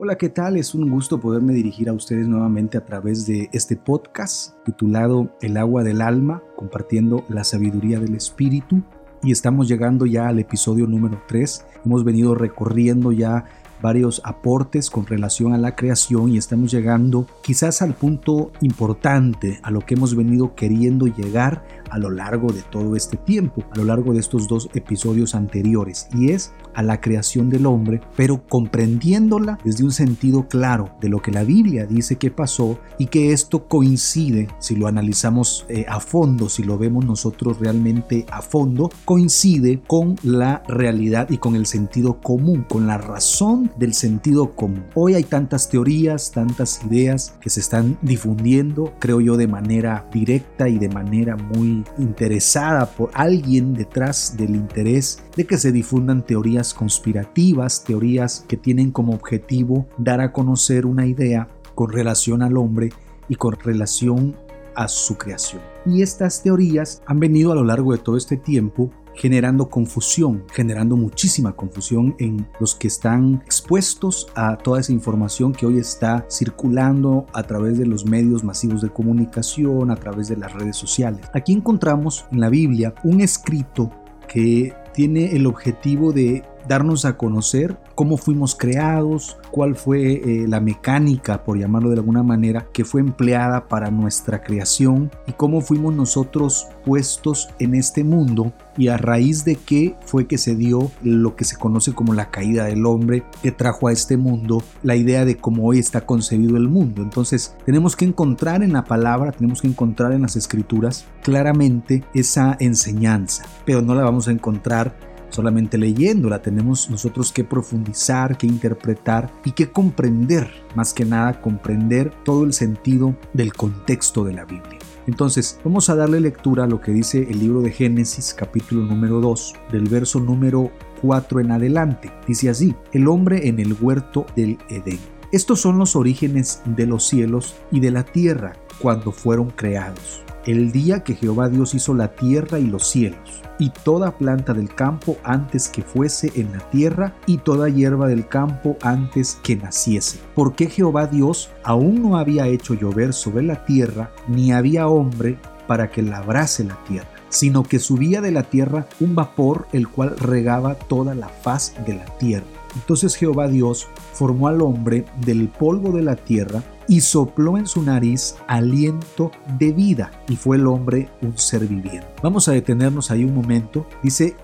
Hola, ¿qué tal? Es un gusto poderme dirigir a ustedes nuevamente a través de este podcast titulado El agua del alma, compartiendo la sabiduría del espíritu. Y estamos llegando ya al episodio número 3. Hemos venido recorriendo ya varios aportes con relación a la creación y estamos llegando quizás al punto importante a lo que hemos venido queriendo llegar a lo largo de todo este tiempo, a lo largo de estos dos episodios anteriores, y es a la creación del hombre, pero comprendiéndola desde un sentido claro de lo que la Biblia dice que pasó y que esto coincide, si lo analizamos eh, a fondo, si lo vemos nosotros realmente a fondo, coincide con la realidad y con el sentido común, con la razón del sentido común. Hoy hay tantas teorías, tantas ideas que se están difundiendo, creo yo, de manera directa y de manera muy interesada por alguien detrás del interés de que se difundan teorías conspirativas, teorías que tienen como objetivo dar a conocer una idea con relación al hombre y con relación a su creación. Y estas teorías han venido a lo largo de todo este tiempo generando confusión, generando muchísima confusión en los que están expuestos a toda esa información que hoy está circulando a través de los medios masivos de comunicación, a través de las redes sociales. Aquí encontramos en la Biblia un escrito que tiene el objetivo de darnos a conocer cómo fuimos creados, cuál fue eh, la mecánica, por llamarlo de alguna manera, que fue empleada para nuestra creación y cómo fuimos nosotros puestos en este mundo y a raíz de qué fue que se dio lo que se conoce como la caída del hombre que trajo a este mundo la idea de cómo hoy está concebido el mundo. Entonces tenemos que encontrar en la palabra, tenemos que encontrar en las escrituras claramente esa enseñanza, pero no la vamos a encontrar solamente leyéndola, tenemos nosotros que profundizar, que interpretar y que comprender, más que nada comprender todo el sentido del contexto de la Biblia. Entonces, vamos a darle lectura a lo que dice el libro de Génesis capítulo número 2, del verso número 4 en adelante. Dice así, el hombre en el huerto del Edén. Estos son los orígenes de los cielos y de la tierra cuando fueron creados el día que Jehová Dios hizo la tierra y los cielos, y toda planta del campo antes que fuese en la tierra, y toda hierba del campo antes que naciese. Porque Jehová Dios aún no había hecho llover sobre la tierra, ni había hombre para que labrase la tierra sino que subía de la tierra un vapor el cual regaba toda la faz de la tierra. Entonces Jehová Dios formó al hombre del polvo de la tierra y sopló en su nariz aliento de vida y fue el hombre un ser viviente. Vamos a detenernos ahí un momento. Dice,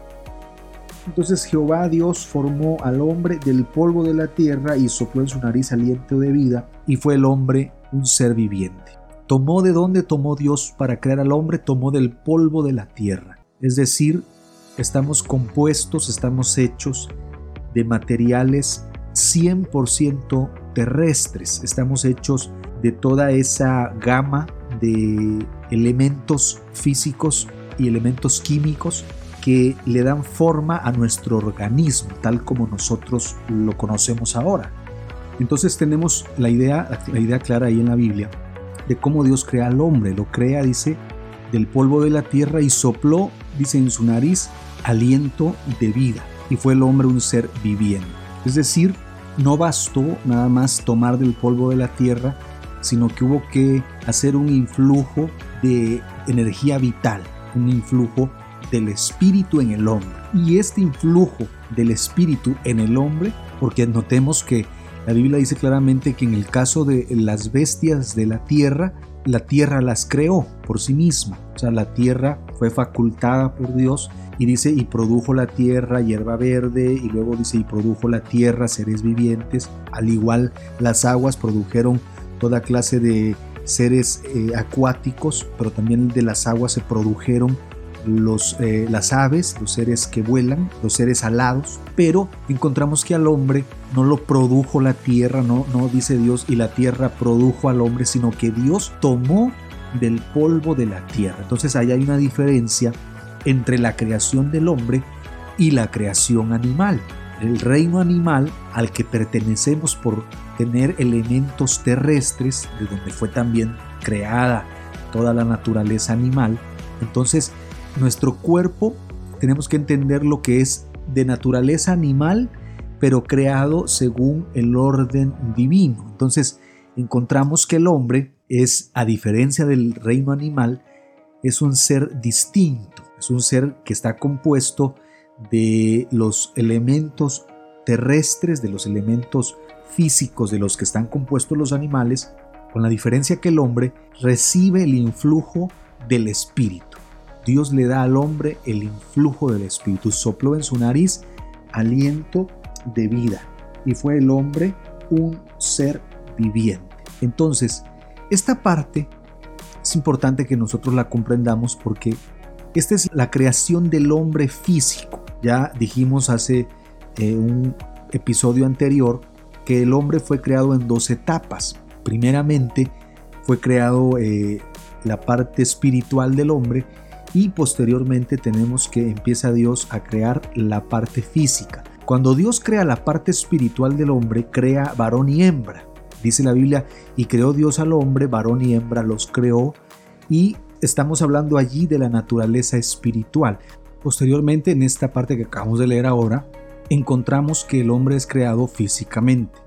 entonces Jehová Dios formó al hombre del polvo de la tierra y sopló en su nariz aliento de vida y fue el hombre un ser viviente. Tomó de dónde tomó Dios para crear al hombre, tomó del polvo de la tierra. Es decir, estamos compuestos, estamos hechos de materiales 100% terrestres, estamos hechos de toda esa gama de elementos físicos y elementos químicos que le dan forma a nuestro organismo, tal como nosotros lo conocemos ahora. Entonces tenemos la idea, la idea clara ahí en la Biblia de cómo Dios crea al hombre. Lo crea, dice, del polvo de la tierra y sopló, dice, en su nariz aliento de vida. Y fue el hombre un ser viviente. Es decir, no bastó nada más tomar del polvo de la tierra, sino que hubo que hacer un influjo de energía vital, un influjo del espíritu en el hombre. Y este influjo del espíritu en el hombre, porque notemos que la Biblia dice claramente que en el caso de las bestias de la tierra, la tierra las creó por sí misma. O sea, la tierra fue facultada por Dios y dice, y produjo la tierra hierba verde, y luego dice, y produjo la tierra seres vivientes, al igual las aguas produjeron toda clase de seres eh, acuáticos, pero también de las aguas se produjeron los, eh, las aves, los seres que vuelan, los seres alados, pero encontramos que al hombre no lo produjo la tierra, no, no dice Dios y la tierra produjo al hombre, sino que Dios tomó del polvo de la tierra. Entonces ahí hay una diferencia entre la creación del hombre y la creación animal. El reino animal al que pertenecemos por tener elementos terrestres, de donde fue también creada toda la naturaleza animal, entonces nuestro cuerpo tenemos que entender lo que es de naturaleza animal, pero creado según el orden divino. Entonces encontramos que el hombre es, a diferencia del reino animal, es un ser distinto, es un ser que está compuesto de los elementos terrestres, de los elementos físicos de los que están compuestos los animales, con la diferencia que el hombre recibe el influjo del espíritu. Dios le da al hombre el influjo del espíritu, sopló en su nariz aliento de vida y fue el hombre un ser viviente. Entonces, esta parte es importante que nosotros la comprendamos porque esta es la creación del hombre físico. Ya dijimos hace eh, un episodio anterior que el hombre fue creado en dos etapas. Primeramente fue creado eh, la parte espiritual del hombre y posteriormente tenemos que empieza Dios a crear la parte física. Cuando Dios crea la parte espiritual del hombre, crea varón y hembra. Dice la Biblia, y creó Dios al hombre, varón y hembra los creó, y estamos hablando allí de la naturaleza espiritual. Posteriormente, en esta parte que acabamos de leer ahora, encontramos que el hombre es creado físicamente.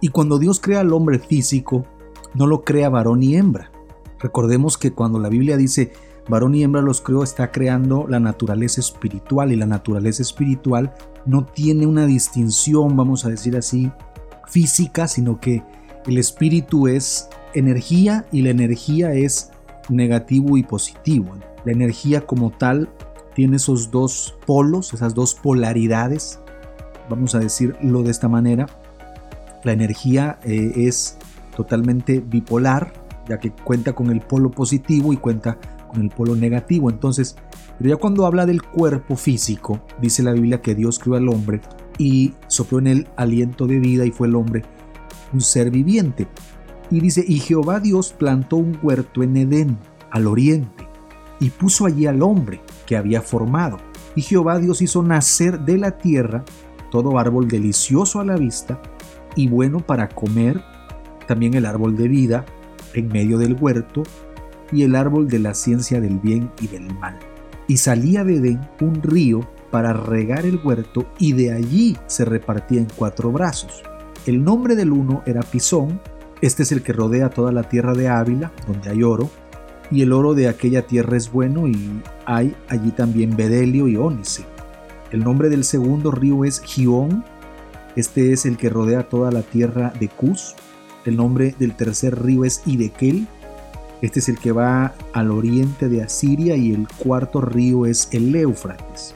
Y cuando Dios crea al hombre físico, no lo crea varón y hembra. Recordemos que cuando la Biblia dice varón y hembra los creó, está creando la naturaleza espiritual y la naturaleza espiritual no tiene una distinción, vamos a decir así, física, sino que el espíritu es energía y la energía es negativo y positivo. La energía como tal tiene esos dos polos, esas dos polaridades, vamos a decirlo de esta manera. La energía eh, es totalmente bipolar, ya que cuenta con el polo positivo y cuenta con el polo negativo. Entonces, pero ya cuando habla del cuerpo físico, dice la Biblia que Dios creó al hombre y sopló en él aliento de vida y fue el hombre un ser viviente. Y dice, y Jehová Dios plantó un huerto en Edén, al oriente, y puso allí al hombre que había formado. Y Jehová Dios hizo nacer de la tierra todo árbol delicioso a la vista y bueno para comer, también el árbol de vida en medio del huerto y el árbol de la ciencia del bien y del mal. Y salía de Edén un río para regar el huerto y de allí se repartía en cuatro brazos. El nombre del uno era Pisón, este es el que rodea toda la tierra de Ávila, donde hay oro, y el oro de aquella tierra es bueno y hay allí también bedelio y ónice. El nombre del segundo río es Gión, este es el que rodea toda la tierra de Cus. El nombre del tercer río es Idekel, este es el que va al oriente de Asiria y el cuarto río es el Éufrates.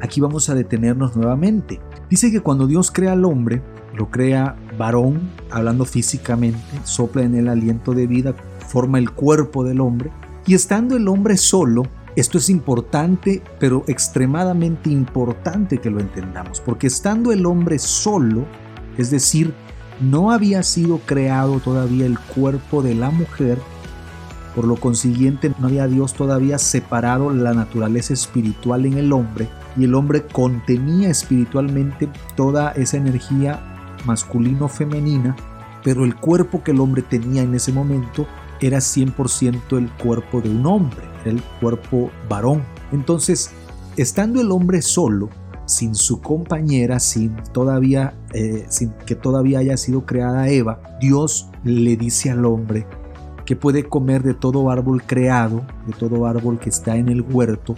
Aquí vamos a detenernos nuevamente. Dice que cuando Dios crea al hombre, lo crea varón, hablando físicamente, sopla en el aliento de vida, forma el cuerpo del hombre, y estando el hombre solo, esto es importante, pero extremadamente importante que lo entendamos, porque estando el hombre solo, es decir, no había sido creado todavía el cuerpo de la mujer, por lo consiguiente, no había Dios todavía separado la naturaleza espiritual en el hombre y el hombre contenía espiritualmente toda esa energía masculino-femenina, pero el cuerpo que el hombre tenía en ese momento era 100% el cuerpo de un hombre, el cuerpo varón. Entonces, estando el hombre solo, sin su compañera, sin todavía, eh, sin que todavía haya sido creada Eva, Dios le dice al hombre que puede comer de todo árbol creado, de todo árbol que está en el huerto,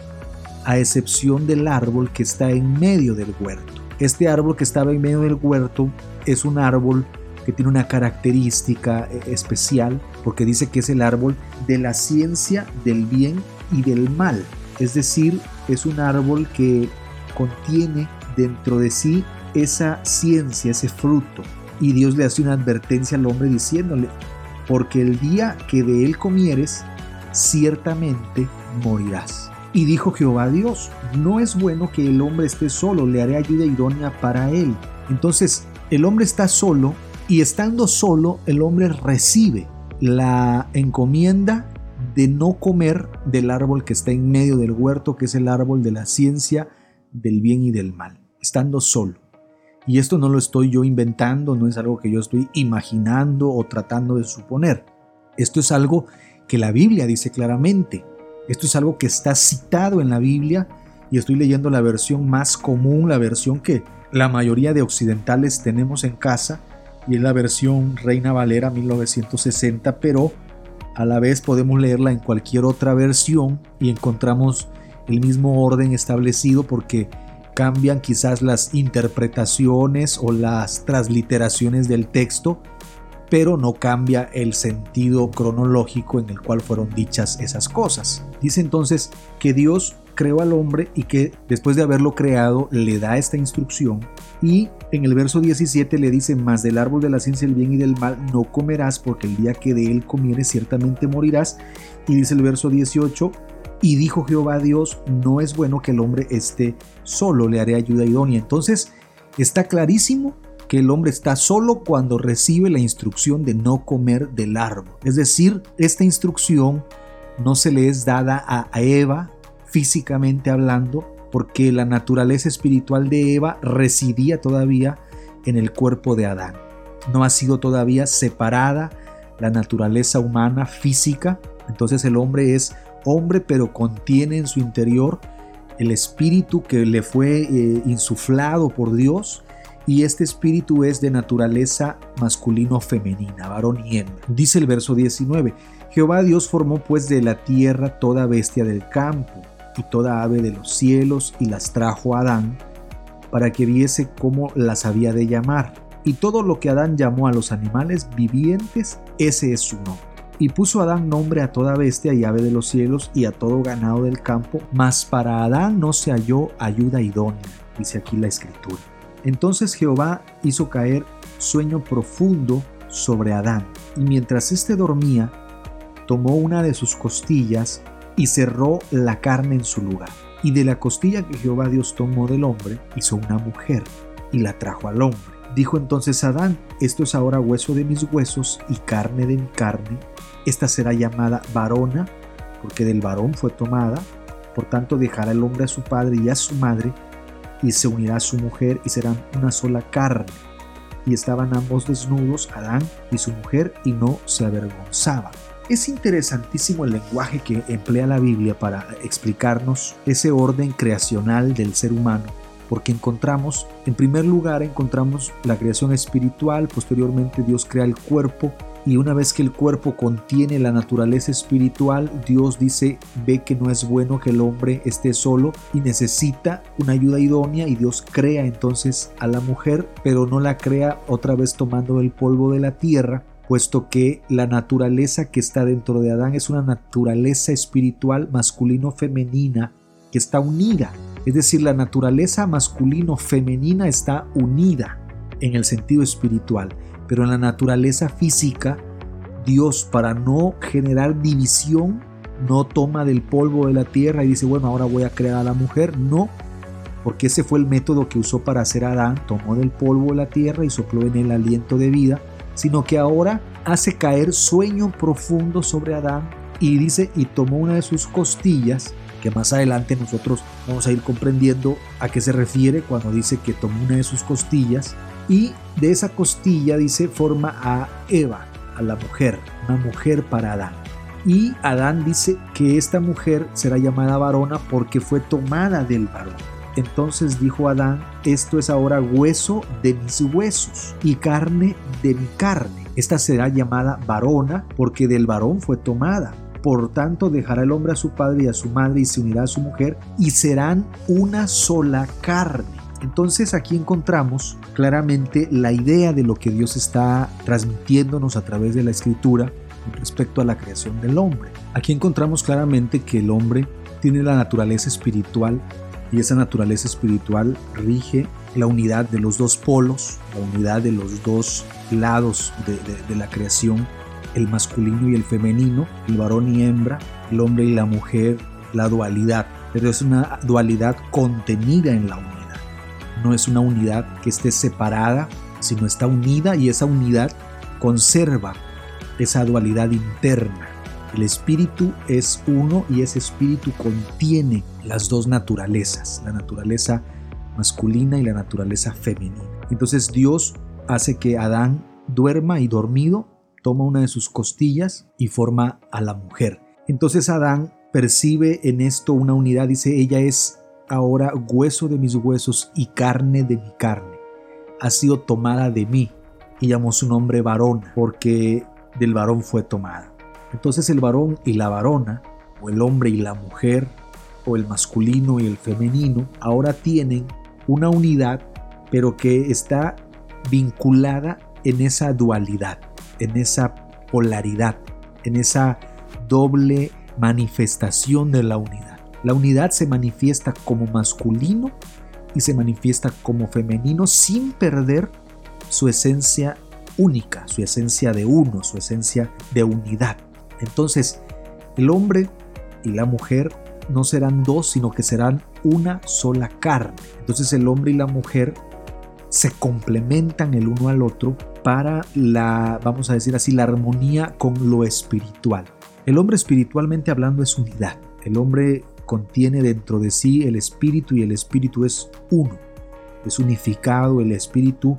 a excepción del árbol que está en medio del huerto. Este árbol que estaba en medio del huerto es un árbol que tiene una característica eh, especial porque dice que es el árbol de la ciencia del bien y del mal. Es decir, es un árbol que contiene dentro de sí esa ciencia, ese fruto. Y Dios le hace una advertencia al hombre diciéndole, porque el día que de él comieres, ciertamente morirás. Y dijo Jehová Dios, no es bueno que el hombre esté solo, le haré ayuda idónea para él. Entonces, el hombre está solo y estando solo, el hombre recibe la encomienda de no comer del árbol que está en medio del huerto, que es el árbol de la ciencia del bien y del mal, estando solo. Y esto no lo estoy yo inventando, no es algo que yo estoy imaginando o tratando de suponer. Esto es algo que la Biblia dice claramente. Esto es algo que está citado en la Biblia y estoy leyendo la versión más común, la versión que la mayoría de occidentales tenemos en casa y es la versión Reina Valera 1960, pero a la vez podemos leerla en cualquier otra versión y encontramos el mismo orden establecido porque cambian quizás las interpretaciones o las transliteraciones del texto, pero no cambia el sentido cronológico en el cual fueron dichas esas cosas. Dice entonces que Dios creó al hombre y que después de haberlo creado le da esta instrucción y en el verso 17 le dice, más del árbol de la ciencia del bien y del mal no comerás porque el día que de él comieres ciertamente morirás. Y dice el verso 18, y dijo Jehová Dios, no es bueno que el hombre esté solo, le haré ayuda idónea. Entonces está clarísimo que el hombre está solo cuando recibe la instrucción de no comer del árbol. Es decir, esta instrucción no se le es dada a Eva físicamente hablando, porque la naturaleza espiritual de Eva residía todavía en el cuerpo de Adán. No ha sido todavía separada la naturaleza humana física, entonces el hombre es hombre pero contiene en su interior el espíritu que le fue eh, insuflado por Dios y este espíritu es de naturaleza masculino-femenina, varón y hembra. Dice el verso 19, Jehová Dios formó pues de la tierra toda bestia del campo y toda ave de los cielos y las trajo a Adán para que viese cómo las había de llamar. Y todo lo que Adán llamó a los animales vivientes, ese es su nombre. Y puso Adán nombre a toda bestia y ave de los cielos y a todo ganado del campo, mas para Adán no se halló ayuda idónea, dice aquí la escritura. Entonces Jehová hizo caer sueño profundo sobre Adán, y mientras éste dormía, tomó una de sus costillas y cerró la carne en su lugar. Y de la costilla que Jehová Dios tomó del hombre, hizo una mujer y la trajo al hombre. Dijo entonces Adán, esto es ahora hueso de mis huesos y carne de mi carne. Esta será llamada varona, porque del varón fue tomada. Por tanto dejará el hombre a su padre y a su madre, y se unirá a su mujer y serán una sola carne. Y estaban ambos desnudos, Adán y su mujer, y no se avergonzaban. Es interesantísimo el lenguaje que emplea la Biblia para explicarnos ese orden creacional del ser humano, porque encontramos, en primer lugar, encontramos la creación espiritual, posteriormente Dios crea el cuerpo, y una vez que el cuerpo contiene la naturaleza espiritual, Dios dice, ve que no es bueno que el hombre esté solo y necesita una ayuda idónea y Dios crea entonces a la mujer, pero no la crea otra vez tomando el polvo de la tierra, puesto que la naturaleza que está dentro de Adán es una naturaleza espiritual masculino-femenina que está unida. Es decir, la naturaleza masculino-femenina está unida en el sentido espiritual, pero en la naturaleza física, Dios para no generar división, no toma del polvo de la tierra y dice, bueno, ahora voy a crear a la mujer. No, porque ese fue el método que usó para hacer Adán. Tomó del polvo de la tierra y sopló en el aliento de vida sino que ahora hace caer sueño profundo sobre Adán y dice, y tomó una de sus costillas, que más adelante nosotros vamos a ir comprendiendo a qué se refiere cuando dice que tomó una de sus costillas, y de esa costilla dice forma a Eva, a la mujer, una mujer para Adán. Y Adán dice que esta mujer será llamada varona porque fue tomada del varón. Entonces dijo Adán, esto es ahora hueso de mis huesos y carne de mi carne. Esta será llamada varona porque del varón fue tomada. Por tanto dejará el hombre a su padre y a su madre y se unirá a su mujer y serán una sola carne. Entonces aquí encontramos claramente la idea de lo que Dios está transmitiéndonos a través de la escritura respecto a la creación del hombre. Aquí encontramos claramente que el hombre tiene la naturaleza espiritual y esa naturaleza espiritual rige la unidad de los dos polos, la unidad de los dos lados de, la creación, el masculino y el femenino, el varón y hembra, el hombre y la mujer, la dualidad, pero es una dualidad contenida en la unidad. No es una unidad que esté separada, sino está unida y esa unidad conserva esa dualidad interna. El espíritu es uno y ese espíritu contiene las dos naturalezas, la naturaleza masculina y la naturaleza femenina. Entonces Dios hace que Adán duerma y dormido, toma una de sus costillas y forma a la mujer. Entonces Adán percibe en esto una unidad, dice, ella es ahora hueso de mis huesos y carne de mi carne. Ha sido tomada de mí y llamó su nombre varón, porque del varón fue tomada. Entonces el varón y la varona, o el hombre y la mujer, o el masculino y el femenino, ahora tienen una unidad, pero que está vinculada en esa dualidad, en esa polaridad, en esa doble manifestación de la unidad. La unidad se manifiesta como masculino y se manifiesta como femenino sin perder su esencia única, su esencia de uno, su esencia de unidad. Entonces, el hombre y la mujer no serán dos, sino que serán una sola carne. Entonces el hombre y la mujer se complementan el uno al otro para la, vamos a decir así, la armonía con lo espiritual. El hombre espiritualmente hablando es unidad. El hombre contiene dentro de sí el espíritu y el espíritu es uno. Es unificado, el espíritu,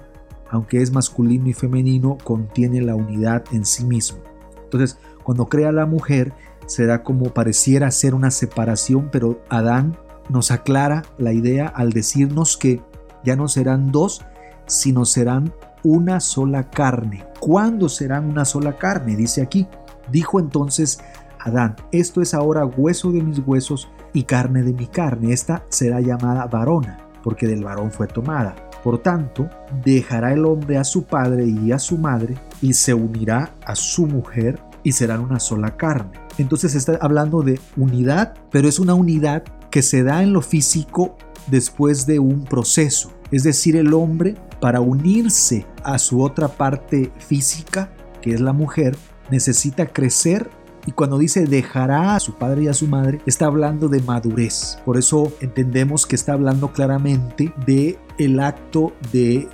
aunque es masculino y femenino, contiene la unidad en sí mismo. Entonces, cuando crea la mujer, se da como pareciera ser una separación, pero Adán nos aclara la idea al decirnos que ya no serán dos, sino serán una sola carne. ¿Cuándo serán una sola carne? Dice aquí. Dijo entonces Adán, esto es ahora hueso de mis huesos y carne de mi carne. Esta será llamada varona, porque del varón fue tomada. Por tanto, dejará el hombre a su padre y a su madre y se unirá a su mujer y serán una sola carne. Entonces está hablando de unidad, pero es una unidad que se da en lo físico después de un proceso. Es decir, el hombre, para unirse a su otra parte física, que es la mujer, necesita crecer y cuando dice dejará a su padre y a su madre, está hablando de madurez. Por eso entendemos que está hablando claramente de el acto del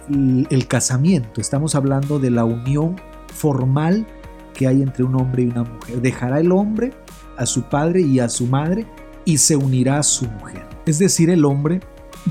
el casamiento. Estamos hablando de la unión formal que hay entre un hombre y una mujer. Dejará el hombre a su padre y a su madre y se unirá a su mujer. Es decir, el hombre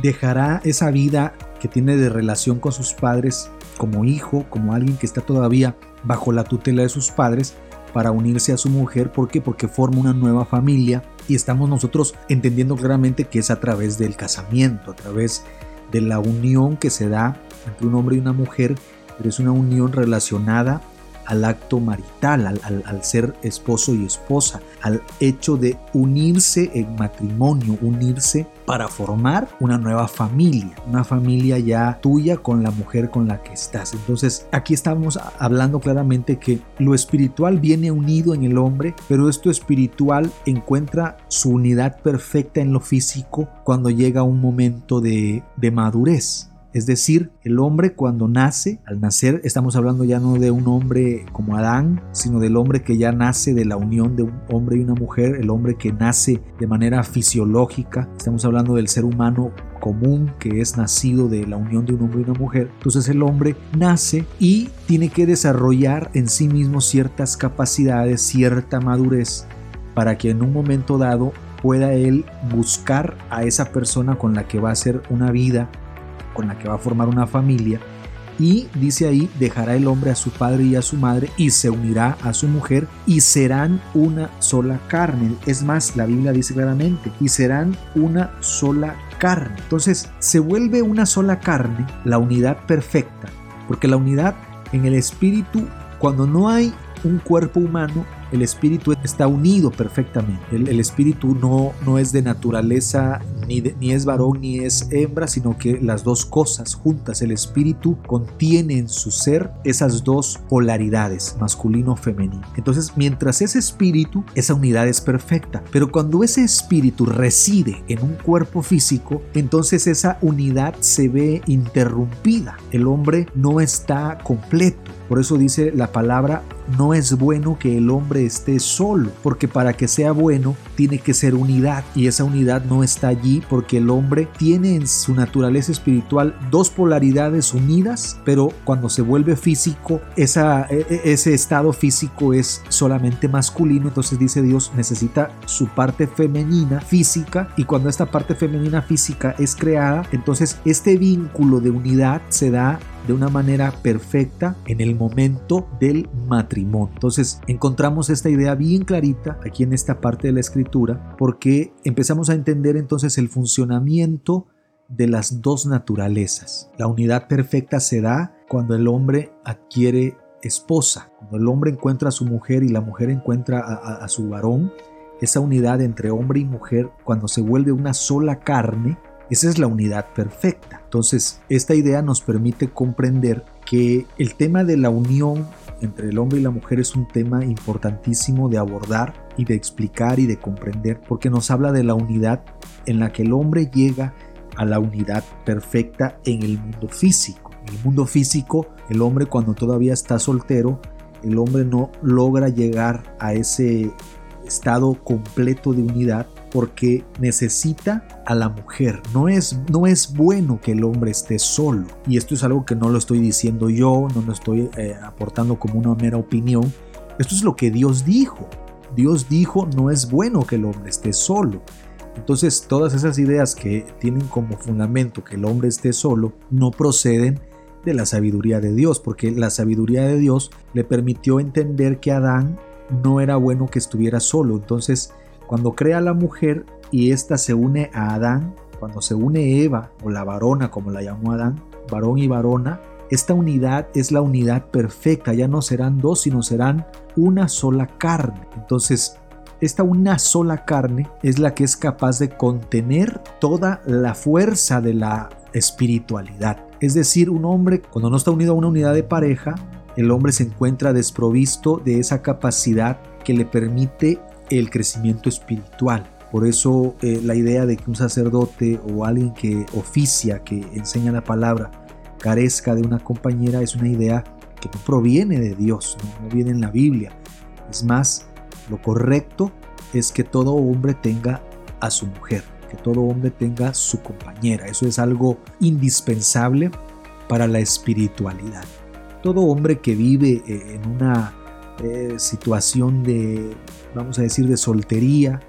dejará esa vida que tiene de relación con sus padres como hijo, como alguien que está todavía bajo la tutela de sus padres para unirse a su mujer. ¿Por qué? Porque forma una nueva familia y estamos nosotros entendiendo claramente que es a través del casamiento, a través de la unión que se da entre un hombre y una mujer, pero es una unión relacionada al acto marital, al, ser esposo y esposa, al hecho de unirse en matrimonio, unirse para formar una nueva familia, una familia ya tuya con la mujer con la que estás. Entonces aquí estamos hablando claramente que lo espiritual viene unido en el hombre, pero esto espiritual encuentra su unidad perfecta en lo físico cuando llega un momento de, de madurez. Es decir, el hombre cuando nace, al nacer estamos hablando ya no de un hombre como Adán, sino del hombre que ya nace de la unión de un hombre y una mujer, el hombre que nace de manera fisiológica. Estamos hablando del ser humano común que es nacido de la unión de un hombre y una mujer. Entonces el hombre nace y tiene que desarrollar en sí mismo ciertas capacidades, cierta madurez, para que en un momento dado pueda él buscar a esa persona con la que va a hacer una vida con la que va a formar una familia. Y dice ahí, dejará el hombre a su padre y a su madre y se unirá a su mujer y serán una sola carne. Es más, la Biblia dice claramente, y serán una sola carne. Entonces, se vuelve una sola carne la unidad perfecta, porque la unidad en el espíritu, cuando no hay un cuerpo humano, el espíritu está unido perfectamente. El, espíritu no, no es de naturaleza, ni, ni es varón ni es hembra, sino que las dos cosas juntas. El espíritu contiene en su ser esas dos polaridades, masculino-femenino. Entonces, mientras ese espíritu, esa unidad es perfecta. Pero cuando ese espíritu reside en un cuerpo físico, entonces esa unidad se ve interrumpida. El hombre no está completo. Por eso dice la palabra no es bueno que el hombre esté solo, porque para que sea bueno tiene que ser unidad y esa unidad no está allí porque el hombre tiene en su naturaleza espiritual dos polaridades unidas, pero cuando se vuelve físico, e, e, ese estado físico es solamente masculino, entonces dice Dios necesita su parte femenina física y cuando esta parte femenina física es creada, entonces este vínculo de unidad se da de una manera perfecta en el momento del matrimonio. Entonces encontramos esta idea bien clarita aquí en esta parte de la escritura porque empezamos a entender entonces el funcionamiento de las dos naturalezas. La unidad perfecta se da cuando el hombre adquiere esposa, cuando el hombre encuentra a su mujer y la mujer encuentra a, su varón. Esa unidad entre hombre y mujer, cuando se vuelve una sola carne, esa es la unidad perfecta. Entonces, esta idea nos permite comprender que el tema de la unión entre el hombre y la mujer es un tema importantísimo de abordar y de explicar y de comprender, porque nos habla de la unidad en la que el hombre llega a la unidad perfecta en el mundo físico. En el mundo físico, el hombre cuando todavía está soltero, el hombre no logra llegar a ese estado completo de unidad porque necesita a la mujer. No es, no es bueno que el hombre esté solo. Y esto es algo que no lo estoy diciendo yo, no lo estoy eh, aportando como una mera opinión. Esto es lo que Dios dijo. Dios dijo, no es bueno que el hombre esté solo. Entonces todas esas ideas que tienen como fundamento que el hombre esté solo no proceden de la sabiduría de Dios, porque la sabiduría de Dios le permitió entender que Adán no era bueno que estuviera solo. Entonces cuando crea la mujer y ésta se une a Adán, cuando se une Eva o la varona como la llamó Adán, varón y varona, esta unidad es la unidad perfecta, ya no serán dos, sino serán una sola carne. Entonces, esta una sola carne es la que es capaz de contener toda la fuerza de la espiritualidad. Es decir, un hombre, cuando no está unido a una unidad de pareja, el hombre se encuentra desprovisto de esa capacidad que le permite el crecimiento espiritual. Por eso eh, la idea de que un sacerdote o alguien que oficia, que enseña la palabra, carezca de una compañera es una idea que no proviene de Dios, no, viene en la Biblia. Es más, lo correcto es que todo hombre tenga a su mujer, que todo hombre tenga su compañera. Eso es algo indispensable para la espiritualidad. Todo hombre que vive eh, en una eh, situación de, vamos a decir, de soltería,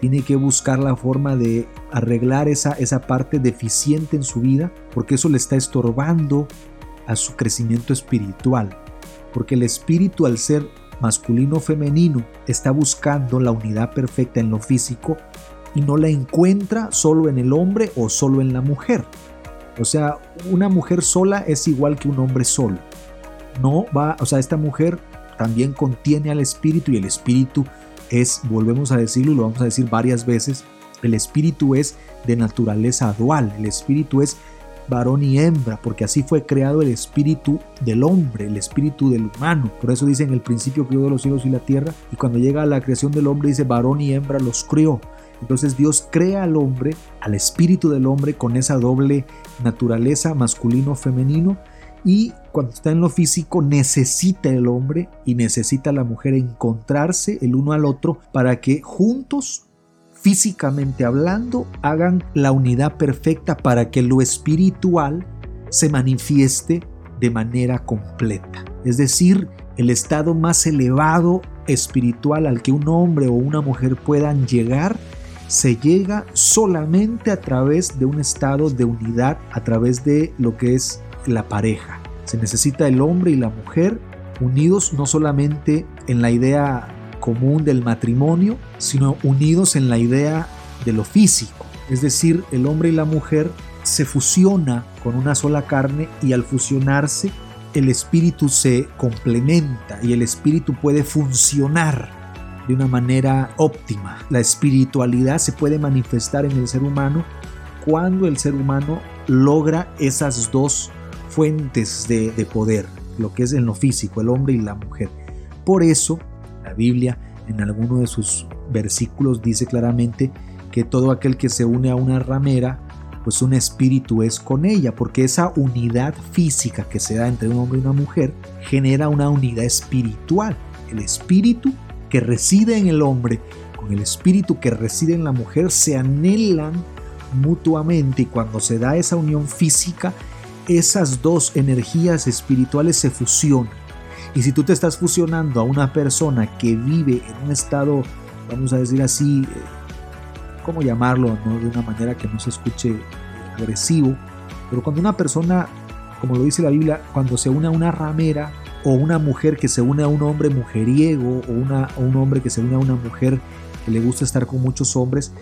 tiene que buscar la forma de arreglar esa, esa parte deficiente en su vida, porque eso le está estorbando a su crecimiento espiritual. Porque el espíritu al ser masculino o femenino está buscando la unidad perfecta en lo físico y no la encuentra solo en el hombre o solo en la mujer. O sea, una mujer sola es igual que un hombre solo. No va, o sea, esta mujer también contiene al espíritu y el espíritu es, volvemos a decirlo y lo vamos a decir varias veces, el espíritu es de naturaleza dual, el espíritu es varón y hembra, porque así fue creado el espíritu del hombre, el espíritu del humano. Por eso dice en el principio crió de los cielos y la tierra, y cuando llega a la creación del hombre dice varón y hembra los crió. Entonces Dios crea al hombre, al espíritu del hombre con esa doble naturaleza masculino-femenino y cuando está en lo físico necesita el hombre y necesita la mujer encontrarse el uno al otro para que juntos, físicamente hablando, hagan la unidad perfecta para que lo espiritual se manifieste de manera completa. Es decir, el estado más elevado espiritual al que un hombre o una mujer puedan llegar se llega solamente a través de un estado de unidad, a través de lo que es la pareja. Se necesita el hombre y la mujer unidos no solamente en la idea común del matrimonio, sino unidos en la idea de lo físico. Es decir, el hombre y la mujer se fusiona con una sola carne y al fusionarse el espíritu se complementa y el espíritu puede funcionar de una manera óptima. La espiritualidad se puede manifestar en el ser humano cuando el ser humano logra esas dos fuentes de, poder, lo que es en lo físico, el hombre y la mujer. Por eso, la Biblia en alguno de sus versículos dice claramente que todo aquel que se une a una ramera pues un espíritu es con ella, porque esa unidad física que se da entre un hombre y una mujer genera una unidad espiritual. El espíritu que reside en el hombre con el espíritu que reside en la mujer se anhelan mutuamente y cuando se da esa unión física, esas dos energías espirituales se fusionan. Y si tú te estás fusionando a una persona que vive en un estado, vamos a decir así, eh, ¿cómo llamarlo? ¿no? De una manera que no se escuche agresivo, pero cuando una persona, como lo dice la Biblia, cuando se une a una ramera o una mujer que se une a un hombre mujeriego o, una, o un hombre que se une a una mujer que le gusta estar con muchos hombres,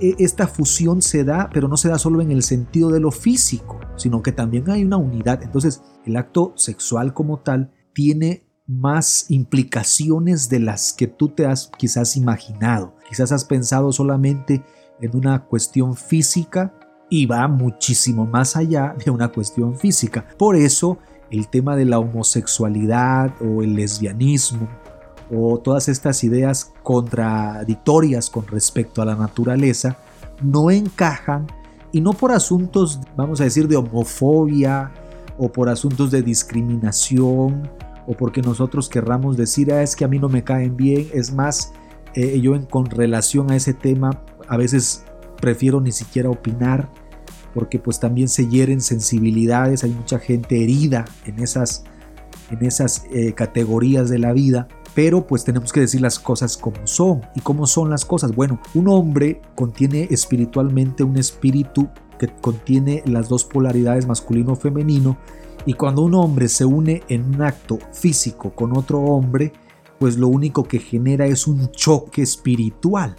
esta fusión se da, pero no se da solo en el sentido de lo físico, sino que también hay una unidad. Entonces, el acto sexual como tal tiene más implicaciones de las que tú te has quizás imaginado. Quizás has pensado solamente en una cuestión física y va muchísimo más allá de una cuestión física. Por eso el tema de la homosexualidad o el lesbianismo o todas estas ideas contradictorias con respecto a la naturaleza no encajan y no por asuntos, vamos a decir, de homofobia o por asuntos de discriminación o porque nosotros querramos decir, ah, es que a mí no me caen bien. Es más, eh, yo en, con relación a ese tema a veces prefiero ni siquiera opinar porque pues también se hieren sensibilidades, hay mucha gente herida en esas, en esas eh, categorías de la vida. Pero pues tenemos que decir las cosas como son. ¿Y cómo son las cosas? Bueno, un hombre contiene espiritualmente un espíritu que contiene las dos polaridades masculino-femenino y cuando un hombre se une en un acto físico con otro hombre, pues lo único que genera es un choque espiritual.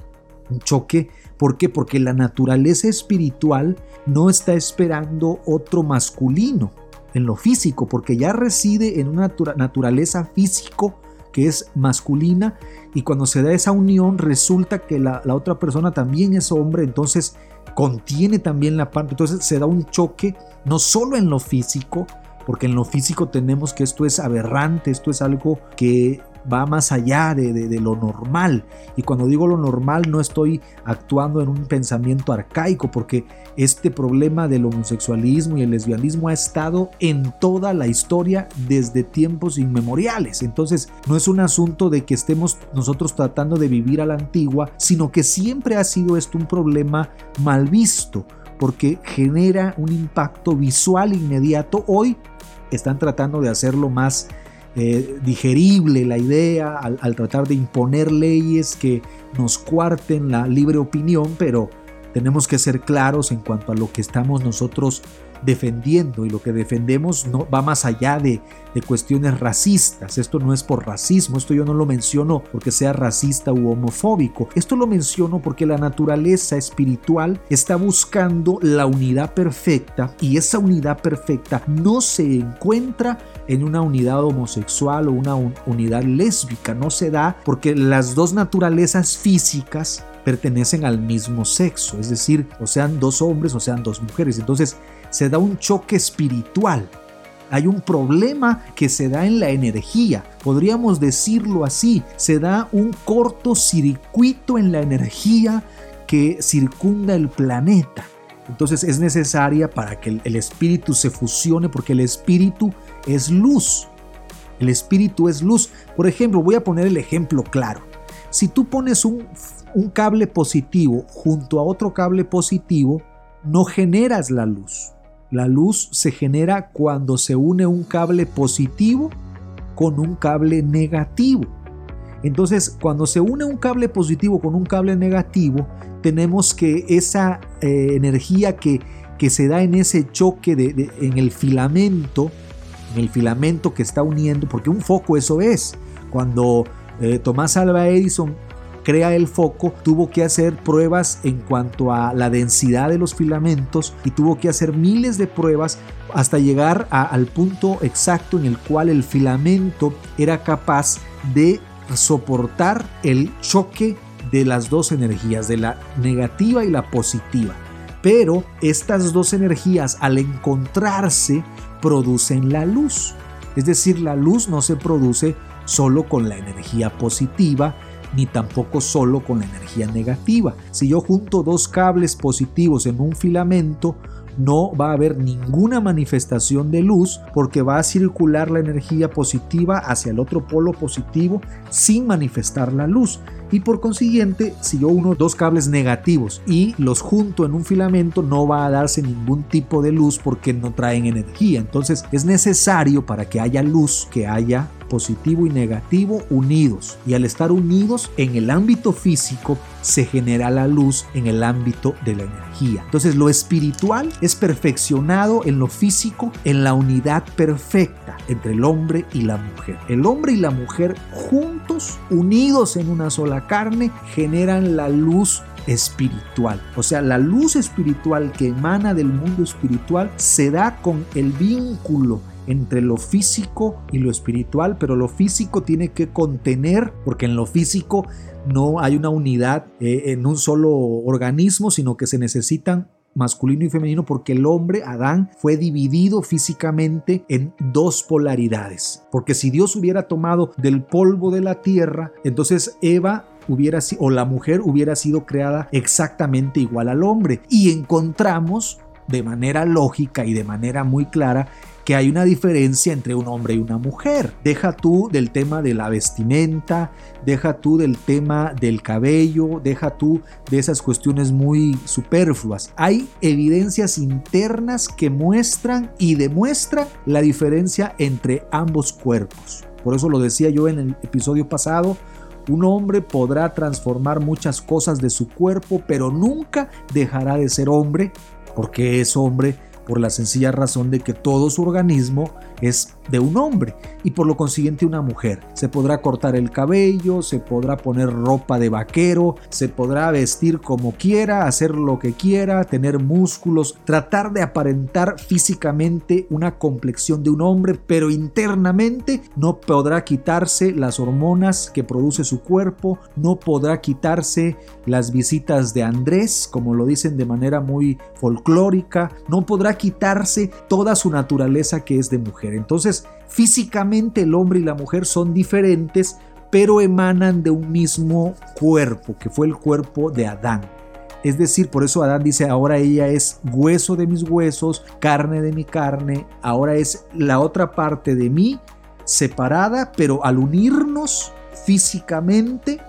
Un choque, ¿por qué? Porque la naturaleza espiritual no está esperando otro masculino en lo físico, porque ya reside en una naturaleza físico que es masculina y cuando se da esa unión resulta que la, otra persona también es hombre, entonces contiene también la parte, entonces se da un choque no solo en lo físico, porque en lo físico tenemos que esto es aberrante, esto es algo que va más allá de, lo normal. Y cuando digo lo normal no estoy actuando en un pensamiento arcaico, porque este problema del homosexualismo y el lesbianismo ha estado en toda la historia desde tiempos inmemoriales. Entonces no es un asunto de que estemos nosotros tratando de vivir a la antigua, sino que siempre ha sido esto un problema mal visto porque genera un impacto visual inmediato. Hoy están tratando de hacerlo más eh, digerible la idea al, al tratar de imponer leyes que nos cuarten la libre opinión, pero tenemos que ser claros en cuanto a lo que estamos nosotros defendiendo y lo que defendemos no va más allá de, de, cuestiones racistas. Esto no es por racismo, esto yo no lo menciono porque sea racista u homofóbico. Esto lo menciono porque la naturaleza espiritual está buscando la unidad perfecta y esa unidad perfecta no se encuentra en una unidad homosexual o una unidad lésbica, no se da porque las dos naturalezas físicas pertenecen al mismo sexo, es decir, o sean dos hombres o sean dos mujeres. Entonces, se da un choque espiritual. Hay un problema que se da en la energía, podríamos decirlo así, se da un cortocircuito en la energía que circunda el planeta. Entonces es necesaria para que el, espíritu se fusione porque el espíritu es luz. El espíritu es luz. Por ejemplo, voy a poner el ejemplo claro. Si tú pones un, un cable positivo junto a otro cable positivo, no generas la luz. La luz se genera cuando se une un cable positivo con un cable negativo. Entonces, cuando se une un cable positivo con un cable negativo, tenemos que esa eh, energía que, que, se da en ese choque de, en el filamento, en el filamento que está uniendo, porque un foco eso es. Cuando eh, Tomás Alva Edison crea el foco, tuvo que hacer pruebas en cuanto a la densidad de los filamentos y tuvo que hacer miles de pruebas hasta llegar al punto exacto en el cual el filamento era capaz de soportar el choque de las dos energías, de la negativa y la positiva. Pero estas dos energías al encontrarse producen la luz. Es decir, la luz no se produce solo con la energía positiva, ni tampoco solo con la energía negativa. Si yo junto dos cables positivos en un filamento, no va a haber ninguna manifestación de luz porque va a circular la energía positiva hacia el otro polo positivo sin manifestar la luz y por consiguiente si yo uno dos cables negativos y los junto en un filamento no va a darse ningún tipo de luz porque no traen energía entonces es necesario para que haya luz que haya positivo y negativo unidos y al estar unidos en el ámbito físico se genera la luz en el ámbito de la energía. Entonces lo espiritual es perfeccionado en lo físico en la unidad perfecta entre el hombre y la mujer. El hombre y la mujer juntos, unidos en una sola carne, generan la luz espiritual. O sea, la luz espiritual que emana del mundo espiritual se da con el vínculo entre lo físico y lo espiritual, pero lo físico tiene que contener, porque en lo físico no hay una unidad eh, en un solo organismo, sino que se necesitan masculino y femenino porque el hombre, Adán, fue dividido físicamente en dos polaridades. Porque si Dios hubiera tomado del polvo de la tierra, entonces Eva hubiera o la mujer hubiera sido creada exactamente igual al hombre. Y encontramos de manera lógica y de manera muy clara que hay una diferencia entre un hombre y una mujer. Deja tú del tema de la vestimenta, deja tú del tema del cabello, deja tú de esas cuestiones muy superfluas. Hay evidencias internas que muestran y demuestran la diferencia entre ambos cuerpos. Por eso lo decía yo en el episodio pasado, un hombre podrá transformar muchas cosas de su cuerpo, pero nunca dejará de ser hombre porque es hombre por la sencilla razón de que todo su organismo es de un hombre y por lo consiguiente una mujer. Se podrá cortar el cabello, se podrá poner ropa de vaquero, se podrá vestir como quiera, hacer lo que quiera, tener músculos, tratar de aparentar físicamente una complexión de un hombre, pero internamente no podrá quitarse las hormonas que produce su cuerpo, no podrá quitarse las visitas de Andrés, como lo dicen de manera muy folclórica, no podrá quitarse toda su naturaleza que es de mujer. Entonces, físicamente el hombre y la mujer son diferentes, pero emanan de un mismo cuerpo, que fue el cuerpo de Adán. Es decir, por eso Adán dice, ahora ella es hueso de mis huesos, carne de mi carne, ahora es la otra parte de mí separada, pero al unirnos físicamente,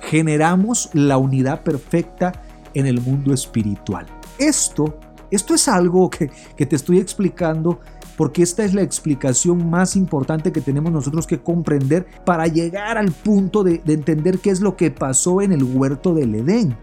generamos la unidad perfecta en el mundo espiritual. Esto, esto es algo que, que te estoy explicando porque esta es la explicación más importante que tenemos nosotros que comprender para llegar al punto de, entender qué es lo que pasó en el huerto del Edén.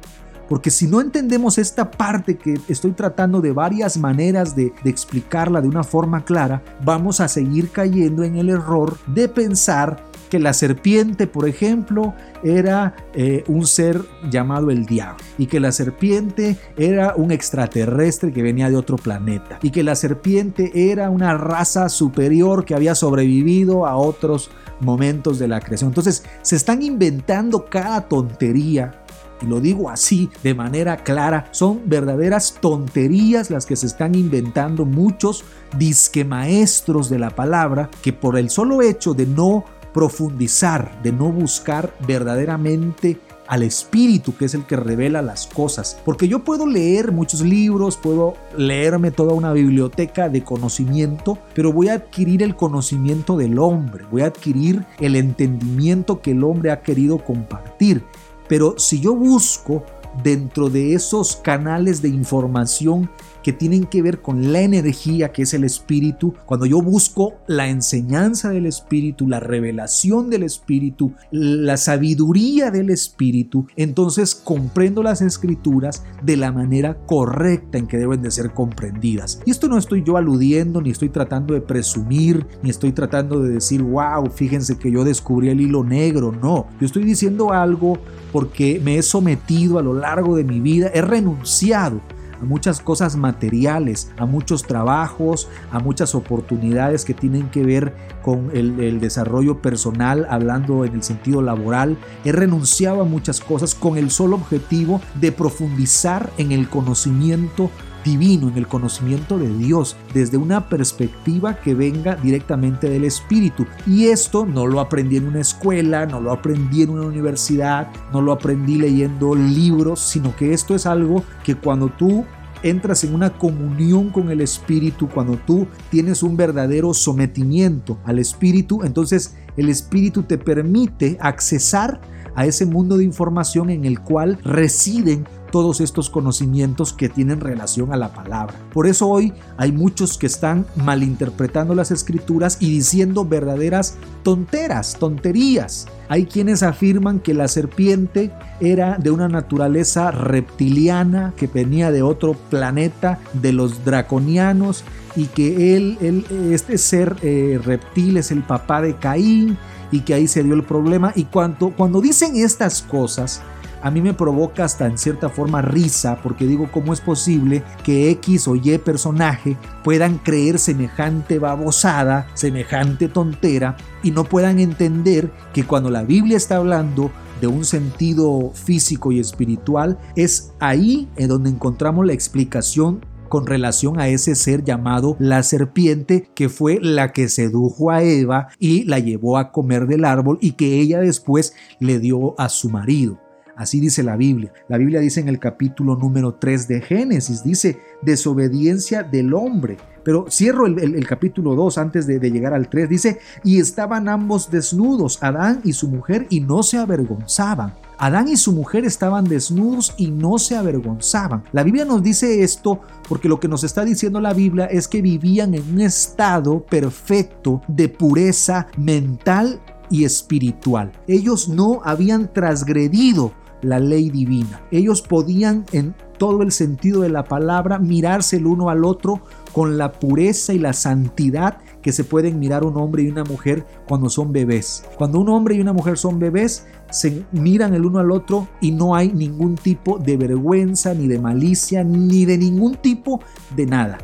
Porque si no entendemos esta parte que estoy tratando de varias maneras de, de, explicarla de una forma clara, vamos a seguir cayendo en el error de pensar que la serpiente, por ejemplo, era eh, un ser llamado el diablo y que la serpiente era un extraterrestre que venía de otro planeta y que la serpiente era una raza superior que había sobrevivido a otros momentos de la creación. Entonces se están inventando cada tontería y lo digo así de manera clara, son verdaderas tonterías las que se están inventando muchos disque maestros de la palabra que por el solo hecho de no profundizar, de no buscar verdaderamente al espíritu que es el que revela las cosas. Porque yo puedo leer muchos libros, puedo leerme toda una biblioteca de conocimiento, pero voy a adquirir el conocimiento del hombre, voy a adquirir el entendimiento que el hombre ha querido compartir. Pero si yo busco dentro de esos canales de información que tienen que ver con la energía que es el espíritu, cuando yo busco la enseñanza del espíritu, la revelación del espíritu, la sabiduría del espíritu, entonces comprendo las escrituras de la manera correcta en que deben de ser comprendidas. Y esto no estoy yo aludiendo, ni estoy tratando de presumir, ni estoy tratando de decir, wow, fíjense que yo descubrí el hilo negro, no, yo estoy diciendo algo porque me he sometido a lo largo de mi vida, he renunciado a muchas cosas materiales, a muchos trabajos, a muchas oportunidades que tienen que ver con el, desarrollo personal, hablando en el sentido laboral. He renunciado a muchas cosas con el solo objetivo de profundizar en el conocimiento divino, en el conocimiento de Dios, desde una perspectiva que venga directamente del Espíritu. Y esto no lo aprendí en una escuela, no lo aprendí en una universidad, no lo aprendí leyendo libros, sino que esto es algo que cuando tú entras en una comunión con el Espíritu, cuando tú tienes un verdadero sometimiento al Espíritu, entonces el Espíritu te permite accesar a ese mundo de información en el cual residen todos estos conocimientos que tienen relación a la palabra. Por eso hoy hay muchos que están malinterpretando las escrituras y diciendo verdaderas tonteras, tonterías. Hay quienes afirman que la serpiente era de una naturaleza reptiliana, que venía de otro planeta, de los draconianos, y que él, este ser eh, reptil es el papá de Caín, y que ahí se dio el problema. Y cuando, cuando dicen estas cosas, a mí me provoca hasta en cierta forma risa porque digo cómo es posible que X o Y personaje puedan creer semejante babosada, semejante tontera y no puedan entender que cuando la Biblia está hablando de un sentido físico y espiritual, es ahí en donde encontramos la explicación con relación a ese ser llamado la serpiente que fue la que sedujo a Eva y la llevó a comer del árbol y que ella después le dio a su marido. Así dice la Biblia. La Biblia dice en el capítulo número 3 de Génesis, dice desobediencia del hombre. Pero cierro el, capítulo 2 antes de, de, llegar al 3. Dice, y estaban ambos desnudos, Adán y su mujer, y no se avergonzaban. Adán y su mujer estaban desnudos y no se avergonzaban. La Biblia nos dice esto porque lo que nos está diciendo la Biblia es que vivían en un estado perfecto de pureza mental y espiritual. Ellos no habían transgredido la ley divina. Ellos podían en todo el sentido de la palabra mirarse el uno al otro con la pureza y la santidad que se pueden mirar un hombre y una mujer cuando son bebés. Cuando un hombre y una mujer son bebés, se miran el uno al otro y no hay ningún tipo de vergüenza, ni de malicia, ni de ningún tipo de nada.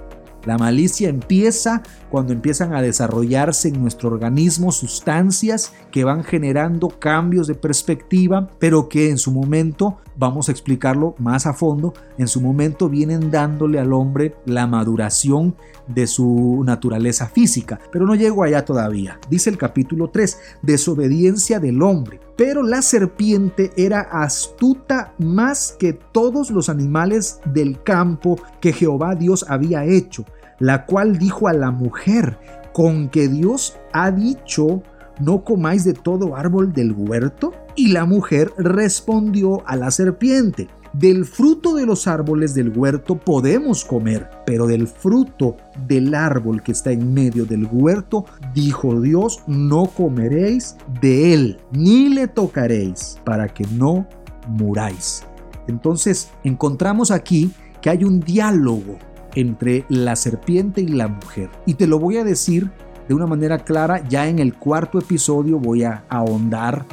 La malicia empieza cuando empiezan a desarrollarse en nuestro organismo sustancias que van generando cambios de perspectiva, pero que en su momento, vamos a explicarlo más a fondo, en su momento vienen dándole al hombre la maduración de su naturaleza física. Pero no llego allá todavía. Dice el capítulo 3, desobediencia del hombre. Pero la serpiente era astuta más que todos los animales del campo que Jehová Dios había hecho, la cual dijo a la mujer, con que Dios ha dicho, no comáis de todo árbol del huerto. Y la mujer respondió a la serpiente, del fruto de los árboles del huerto podemos comer, pero del fruto del árbol que está en medio del huerto, dijo Dios, no comeréis de él, ni le tocaréis, para que no muráis. Entonces encontramos aquí que hay un diálogo entre la serpiente y la mujer. Y te lo voy a decir de una manera clara, ya en el cuarto episodio voy a ahondar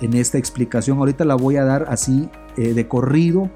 en esta explicación. Ahorita la voy a dar así eh, de corrido.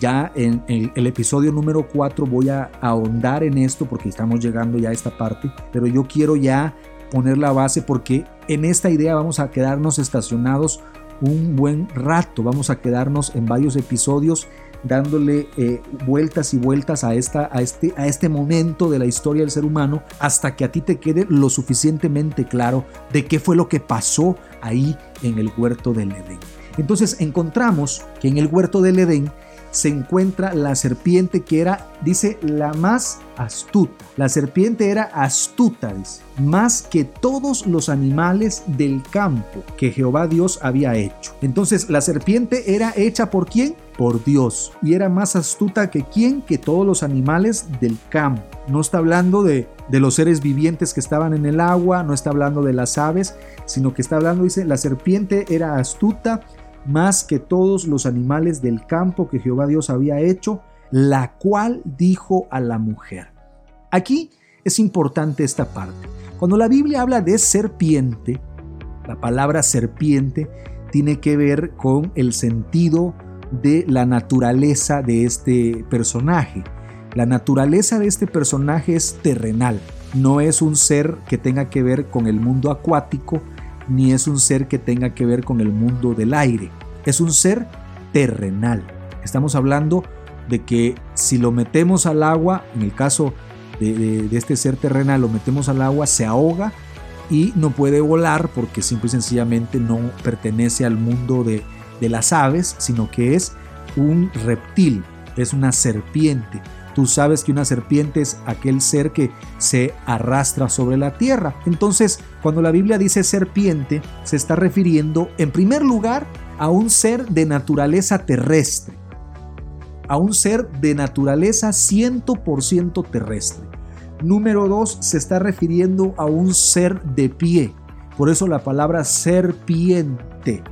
Ya en, el episodio número 4 voy a ahondar en esto porque estamos llegando ya a esta parte. Pero yo quiero ya poner la base porque en esta idea vamos a quedarnos estacionados un buen rato. Vamos a quedarnos en varios episodios dándole eh, vueltas y vueltas a, esta, a, este, a este momento de la historia del ser humano hasta que a ti te quede lo suficientemente claro de qué fue lo que pasó ahí en el huerto del Edén. Entonces encontramos que en el huerto del Edén se encuentra la serpiente que era, dice, la más astuta. La serpiente era astuta, dice, más que todos los animales del campo que Jehová Dios había hecho. Entonces, la serpiente era hecha por quién? Por Dios. Y era más astuta que quién? Que todos los animales del campo. No está hablando de, de los seres vivientes que estaban en el agua, no está hablando de las aves, sino que está hablando, dice, la serpiente era astuta más que todos los animales del campo que Jehová Dios había hecho, la cual dijo a la mujer. Aquí es importante esta parte. Cuando la Biblia habla de serpiente, la palabra serpiente tiene que ver con el sentido de la naturaleza de este personaje. La naturaleza de este personaje es terrenal, no es un ser que tenga que ver con el mundo acuático, ni es un ser que tenga que ver con el mundo del aire. Es un ser terrenal. Estamos hablando de que si lo metemos al agua, en el caso de, este ser terrenal, lo metemos al agua, se ahoga y no puede volar porque simple y sencillamente no pertenece al mundo de, las aves, sino que es un reptil, es una serpiente. Tú sabes que una serpiente es aquel ser que se arrastra sobre la tierra. Entonces, cuando la Biblia dice serpiente, se está refiriendo en primer lugar a un ser de naturaleza terrestre. A un ser de naturaleza 100% terrestre. Número dos, se está refiriendo a un ser de pie. Por eso la palabra serpiente.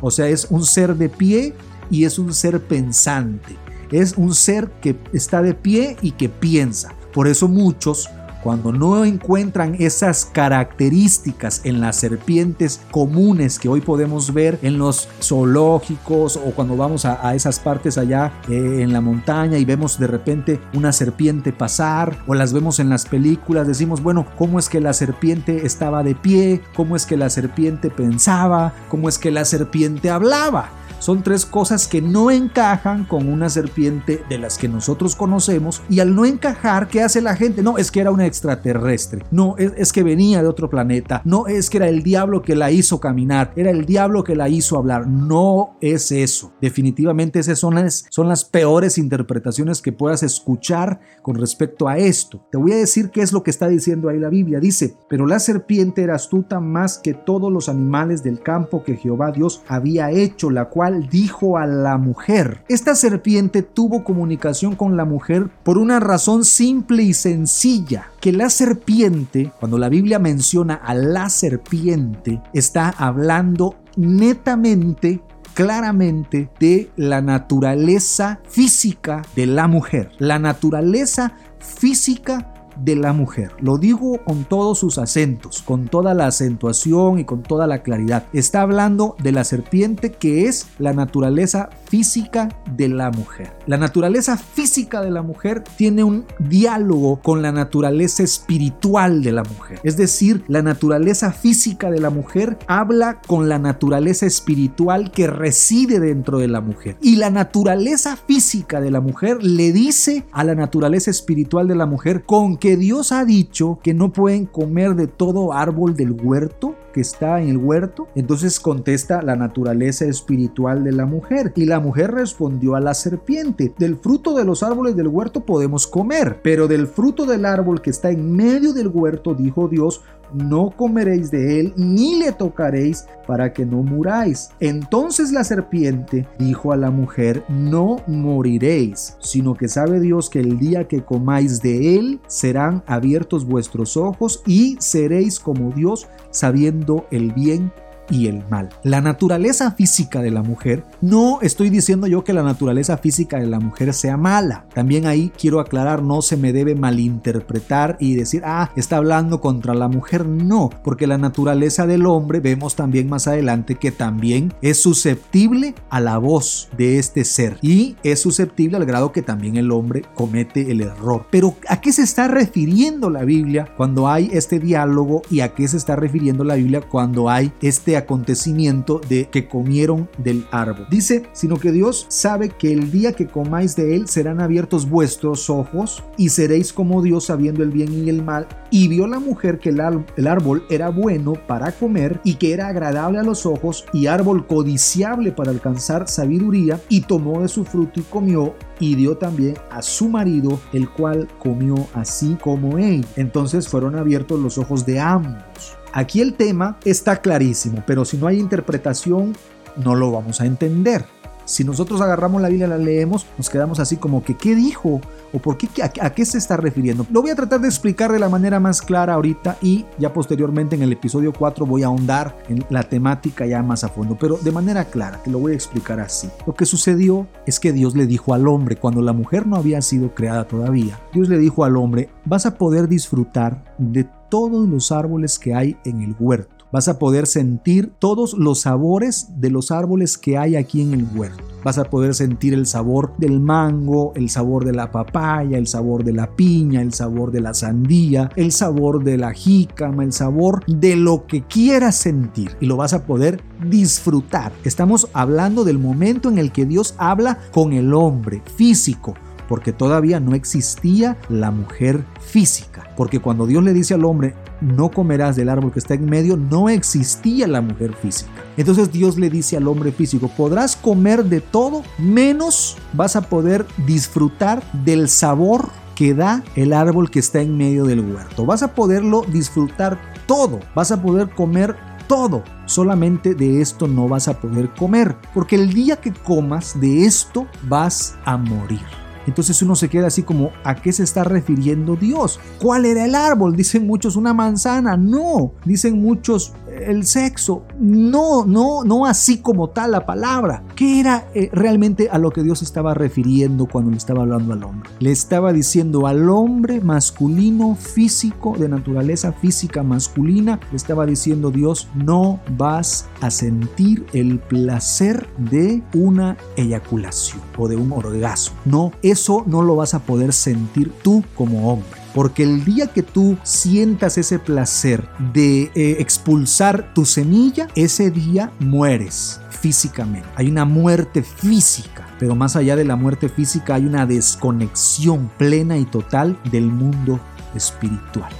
O sea, es un ser de pie y es un ser pensante es un ser que está de pie y que piensa. Por eso muchos cuando no encuentran esas características en las serpientes comunes que hoy podemos ver en los zoológicos o cuando vamos a, esas partes allá eh, en la montaña y vemos de repente una serpiente pasar o las vemos en las películas, decimos, bueno, ¿cómo es que la serpiente estaba de pie? ¿Cómo es que la serpiente pensaba? ¿Cómo es que la serpiente hablaba? Son tres cosas que no encajan con una serpiente de las que nosotros conocemos y al no encajar, ¿qué hace la gente? No, es que era una extraterrestre, no, es, que venía de otro planeta, no, es que era el diablo que la hizo caminar, era el diablo que la hizo hablar, no es eso. Definitivamente esas son las, son las peores interpretaciones que puedas escuchar con respecto a esto. Te voy a decir qué es lo que está diciendo ahí la Biblia. Dice, pero la serpiente era astuta más que todos los animales del campo que Jehová Dios había hecho, la cual dijo a la mujer. Esta serpiente tuvo comunicación con la mujer por una razón simple y sencilla, que la serpiente, cuando la Biblia menciona a la serpiente, está hablando netamente claramente de la naturaleza física de la mujer. La naturaleza física de la mujer. Lo digo con todos sus acentos, con toda la acentuación y con toda la claridad. Está hablando de la serpiente que es la naturaleza física de la mujer. La naturaleza física de la mujer tiene un diálogo con la naturaleza espiritual de la mujer. Es decir, la naturaleza física de la mujer habla con la naturaleza espiritual que reside dentro de la mujer. Y la naturaleza física de la mujer le dice a la naturaleza espiritual de la mujer con que Dios ha dicho que no pueden comer de todo árbol del huerto que está en el huerto? Entonces contesta la naturaleza espiritual de la mujer. Y la mujer respondió a la serpiente, del fruto de los árboles del huerto podemos comer, pero del fruto del árbol que está en medio del huerto, dijo Dios, no comeréis de él ni le tocaréis para que no muráis. Entonces la serpiente dijo a la mujer, no moriréis, sino que sabe Dios que el día que comáis de él serán abiertos vuestros ojos y seréis como Dios sabiendo el bien y el mal. La naturaleza física de la mujer, no estoy diciendo yo que la naturaleza física de la mujer sea mala. También ahí quiero aclarar, no se me debe malinterpretar y decir, ah, está hablando contra la mujer. No, porque la naturaleza del hombre, vemos también más adelante que también es susceptible a la voz de este ser y es susceptible al grado que también el hombre comete el error. Pero ¿a qué se está refiriendo la Biblia cuando hay este diálogo y a qué se está refiriendo la Biblia cuando hay este acontecimiento de que comieron del árbol. Dice, sino que Dios sabe que el día que comáis de él serán abiertos vuestros ojos y seréis como Dios sabiendo el bien y el mal. Y vio la mujer que el, el árbol era bueno para comer y que era agradable a los ojos y árbol codiciable para alcanzar sabiduría y tomó de su fruto y comió y dio también a su marido, el cual comió así como él. Entonces fueron abiertos los ojos de ambos Aquí el tema está clarísimo, pero si no hay interpretación, no lo vamos a entender. Si nosotros agarramos la Biblia, la leemos, nos quedamos así como que, ¿qué dijo? ¿O por qué? A, qué se está refiriendo? Lo voy a tratar de explicar de la manera más clara ahorita y ya posteriormente en el episodio 4 voy a ahondar en la temática ya más a fondo, pero de manera clara, te lo voy a explicar así. Lo que sucedió es que Dios le dijo al hombre, cuando la mujer no había sido creada todavía, Dios le dijo al hombre, vas a poder disfrutar de todos los árboles que hay en el huerto. Vas a poder sentir todos los sabores de los árboles que hay aquí en el huerto. Vas a poder sentir el sabor del mango, el sabor de la papaya, el sabor de la piña, el sabor de la sandía, el sabor de la jícama, el sabor de lo que quieras sentir y lo vas a poder disfrutar. Estamos hablando del momento en el que Dios habla con el hombre físico porque todavía no existía la mujer física. Porque cuando Dios le dice al hombre, no comerás del árbol que está en medio, no existía la mujer física. Entonces Dios le dice al hombre físico, podrás comer de todo, menos vas a poder disfrutar del sabor que da el árbol que está en medio del huerto. Vas a poderlo disfrutar todo, vas a poder comer todo. Solamente de esto no vas a poder comer, porque el día que comas de esto vas a morir. Entonces uno se queda así como, ¿a qué se está refiriendo Dios? ¿Cuál era el árbol? Dicen muchos una manzana. No, dicen muchos el sexo. No, no, no así como tal la palabra. ¿Qué era eh, realmente a lo que Dios estaba refiriendo cuando le estaba hablando al hombre? Le estaba diciendo al hombre masculino, físico, de naturaleza física masculina, le estaba diciendo Dios, no vas a sentir el placer de una eyaculación o de un orgasmo. No, eso no lo vas a poder sentir tú como hombre. Porque el día que tú sientas ese placer de eh, expulsar tu semilla, ese día mueres físicamente. Hay una muerte física. Pero más allá de la muerte física hay una desconexión plena y total del mundo espiritual.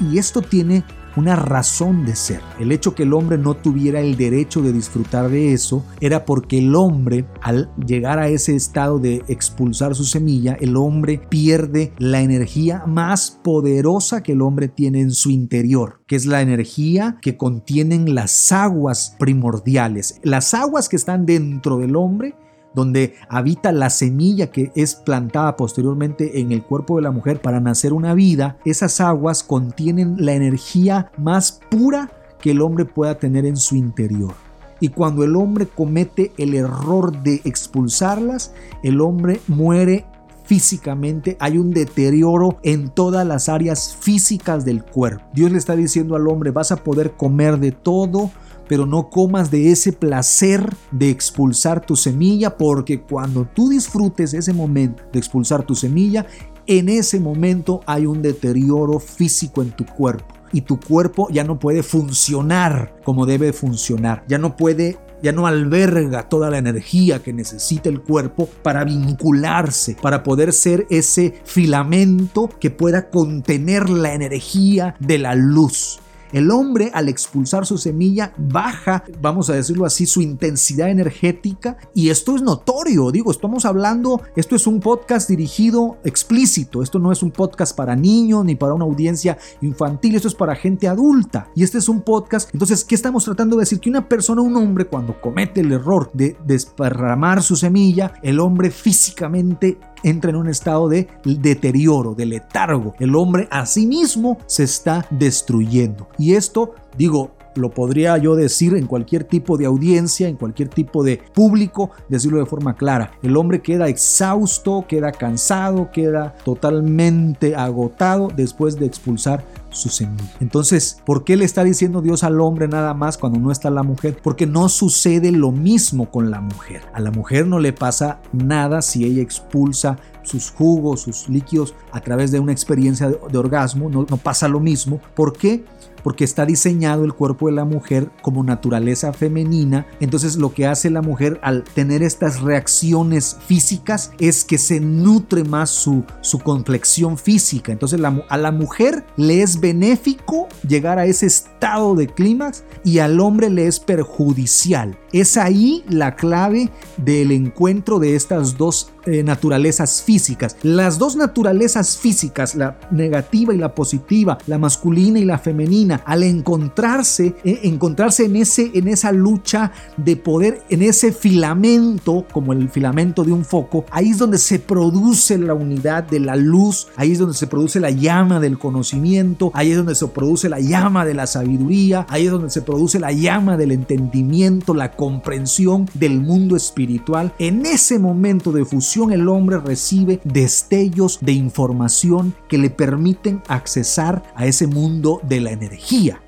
Y esto tiene una razón de ser. El hecho que el hombre no tuviera el derecho de disfrutar de eso era porque el hombre, al llegar a ese estado de expulsar su semilla, el hombre pierde la energía más poderosa que el hombre tiene en su interior, que es la energía que contienen las aguas primordiales. Las aguas que están dentro del hombre donde habita la semilla que es plantada posteriormente en el cuerpo de la mujer para nacer una vida, esas aguas contienen la energía más pura que el hombre pueda tener en su interior. Y cuando el hombre comete el error de expulsarlas, el hombre muere físicamente, hay un deterioro en todas las áreas físicas del cuerpo. Dios le está diciendo al hombre, vas a poder comer de todo, pero no comas de ese placer de expulsar tu semilla, porque cuando tú disfrutes ese momento de expulsar tu semilla, en ese momento hay un deterioro físico en tu cuerpo y tu cuerpo ya no puede funcionar como debe funcionar, ya no puede ya no alberga toda la energía que necesita el cuerpo para vincularse, para poder ser ese filamento que pueda contener la energía de la luz. El hombre al expulsar su semilla baja, vamos a decirlo así, su intensidad energética. Y esto es notorio, digo, estamos hablando, esto es un podcast dirigido explícito, esto no es un podcast para niños ni para una audiencia infantil, esto es para gente adulta. Y este es un podcast, entonces, ¿qué estamos tratando de decir? Que una persona, un hombre, cuando comete el error de desparramar su semilla, el hombre físicamente entra en un estado de deterioro, de letargo. El hombre a sí mismo se está destruyendo. Y esto, digo, lo podría yo decir en cualquier tipo de audiencia, en cualquier tipo de público, decirlo de forma clara. El hombre queda exhausto, queda cansado, queda totalmente agotado después de expulsar su semilla. Entonces, ¿por qué le está diciendo Dios al hombre nada más cuando no está la mujer? Porque no sucede lo mismo con la mujer. A la mujer no le pasa nada si ella expulsa sus jugos, sus líquidos a través de una experiencia de, orgasmo, no, no pasa lo mismo. ¿Por qué? Porque está diseñado el cuerpo de la mujer como naturaleza femenina. Entonces lo que hace la mujer al tener estas reacciones físicas es que se nutre más su, su complexión física. Entonces a la mujer le es benéfico llegar a ese estado de clímax y al hombre le es perjudicial. Es ahí la clave del encuentro de estas dos eh, naturalezas físicas. Las dos naturalezas físicas, la negativa y la positiva, la masculina y la femenina, al encontrarse, eh, encontrarse en, ese, en esa lucha de poder, en ese filamento, como el filamento de un foco, ahí es donde se produce la unidad de la luz, ahí es donde se produce la llama del conocimiento, ahí es donde se produce la llama de la sabiduría, ahí es donde se produce la llama del entendimiento, la comprensión del mundo espiritual. En ese momento de fusión, el hombre recibe destellos de información que le permiten accesar a ese mundo de la energía.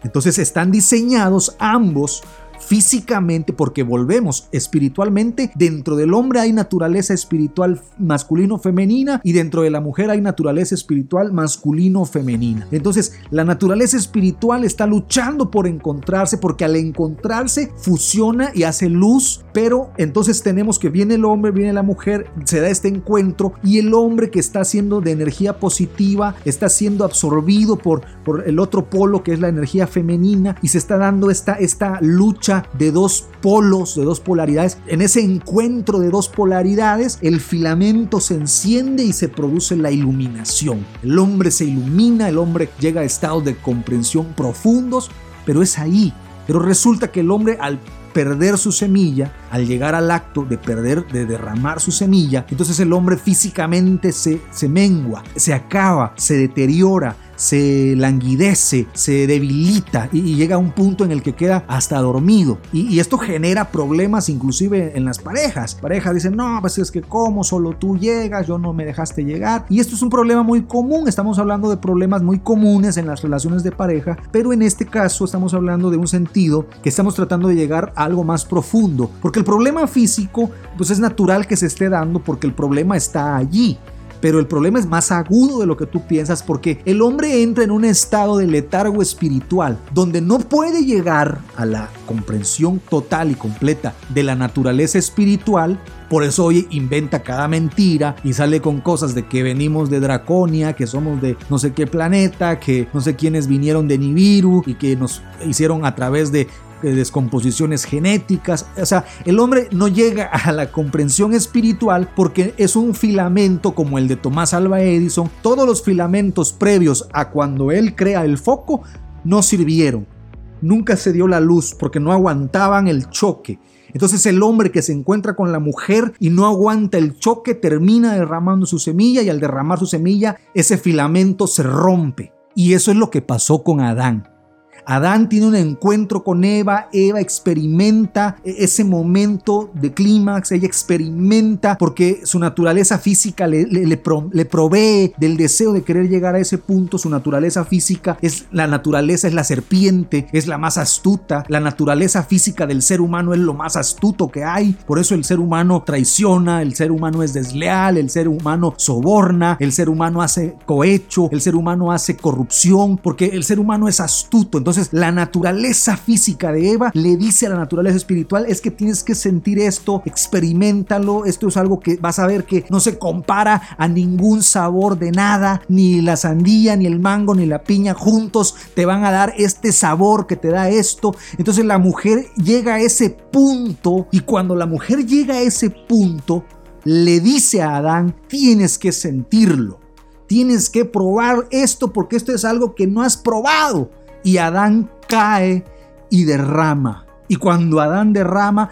Entonces están diseñados ambos físicamente, porque volvemos espiritualmente, dentro del hombre hay naturaleza espiritual masculino-femenina y dentro de la mujer hay naturaleza espiritual masculino-femenina. Entonces, la naturaleza espiritual está luchando por encontrarse, porque al encontrarse fusiona y hace luz, pero entonces tenemos que viene el hombre, viene la mujer, se da este encuentro y el hombre que está siendo de energía positiva está siendo absorbido por, por el otro polo que es la energía femenina y se está dando esta, esta lucha de dos polos, de dos polaridades. En ese encuentro de dos polaridades, el filamento se enciende y se produce la iluminación. El hombre se ilumina, el hombre llega a estados de comprensión profundos, pero es ahí. Pero resulta que el hombre al perder su semilla, al llegar al acto de perder, de derramar su semilla, entonces el hombre físicamente se, se mengua, se acaba, se deteriora, se languidece, se debilita y, llega a un punto en el que queda hasta dormido. Y, esto genera problemas inclusive en las parejas. Parejas dicen, no, pues es que como solo tú llegas, yo no me dejaste llegar. Y esto es un problema muy común, estamos hablando de problemas muy comunes en las relaciones de pareja, pero en este caso estamos hablando de un sentido que estamos tratando de llegar a algo más profundo, porque el problema físico pues es natural que se esté dando porque el problema está allí pero el problema es más agudo de lo que tú piensas porque el hombre entra en un estado de letargo espiritual donde no puede llegar a la comprensión total y completa de la naturaleza espiritual. Por eso hoy inventa cada mentira y sale con cosas de que venimos de Draconia, que somos de no sé qué planeta, que no sé quiénes vinieron de Nibiru y que nos hicieron a través de descomposiciones genéticas. O sea, el hombre no llega a la comprensión espiritual porque es un filamento como el de Tomás Alba Edison. Todos los filamentos previos a cuando él crea el foco no sirvieron. Nunca se dio la luz porque no aguantaban el choque. Entonces el hombre que se encuentra con la mujer y no aguanta el choque termina derramando su semilla y al derramar su semilla ese filamento se rompe. Y eso es lo que pasó con Adán. Adán tiene un encuentro con Eva, Eva experimenta e-, ese momento de clímax, ella experimenta porque su naturaleza física le, provee del deseo de querer llegar a ese punto, su naturaleza física es la naturaleza, es la serpiente, es la más astuta, la naturaleza física del ser humano es lo más astuto que hay, por eso el ser humano traiciona, el ser humano es desleal, el ser humano soborna, el ser humano hace cohecho, el ser humano hace corrupción, porque el ser humano es astuto, entonces, la naturaleza física de Eva le dice a la naturaleza espiritual, es que tienes que sentir esto, experimentalo, esto es algo que vas a ver que no se compara a ningún sabor de nada, ni la sandía, ni el mango, ni la piña juntos te van a dar este sabor que te da esto. Entonces la mujer llega a ese punto y cuando la mujer llega a ese punto, le dice a Adán, tienes que sentirlo. Tienes que probar esto porque esto es algo que no has probado y Adán cae y derrama. Y cuando Adán derrama,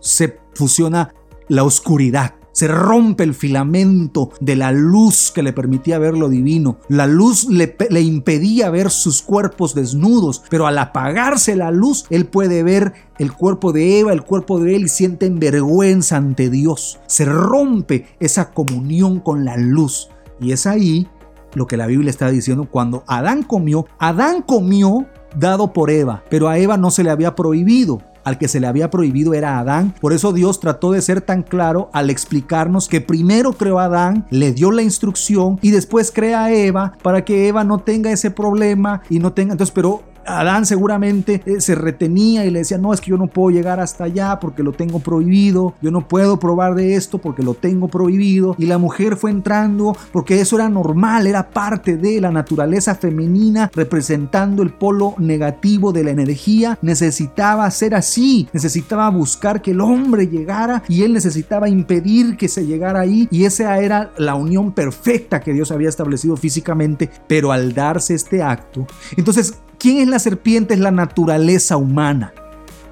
se fusiona la oscuridad. Se rompe el filamento de la luz que le permitía ver lo divino. La luz le, impedía ver sus cuerpos desnudos, pero al apagarse la luz, él puede ver el cuerpo de Eva, el cuerpo de él y sienten vergüenza ante Dios. Se rompe esa comunión con la luz. Y es ahí lo que la Biblia está diciendo cuando Adán comió. Adán comió dado por Eva, pero a Eva no se le había prohibido. Al que se le había prohibido era Adán. Por eso Dios trató de ser tan claro al explicarnos que primero creó a Adán, le dio la instrucción y después crea a Eva para que Eva no tenga ese problema y no tenga. Entonces, pero Adán seguramente eh, se retenía y le decía, no, es que yo no puedo llegar hasta allá porque lo tengo prohibido, yo no puedo probar de esto porque lo tengo prohibido. Y la mujer fue entrando porque eso era normal, era parte de la naturaleza femenina representando el polo negativo de la energía. Necesitaba ser así, necesitaba buscar que el hombre llegara y él necesitaba impedir que se llegara ahí. Y esa era la unión perfecta que Dios había establecido físicamente, pero al darse este acto, entonces ¿Quién es la serpiente? Es la naturaleza humana.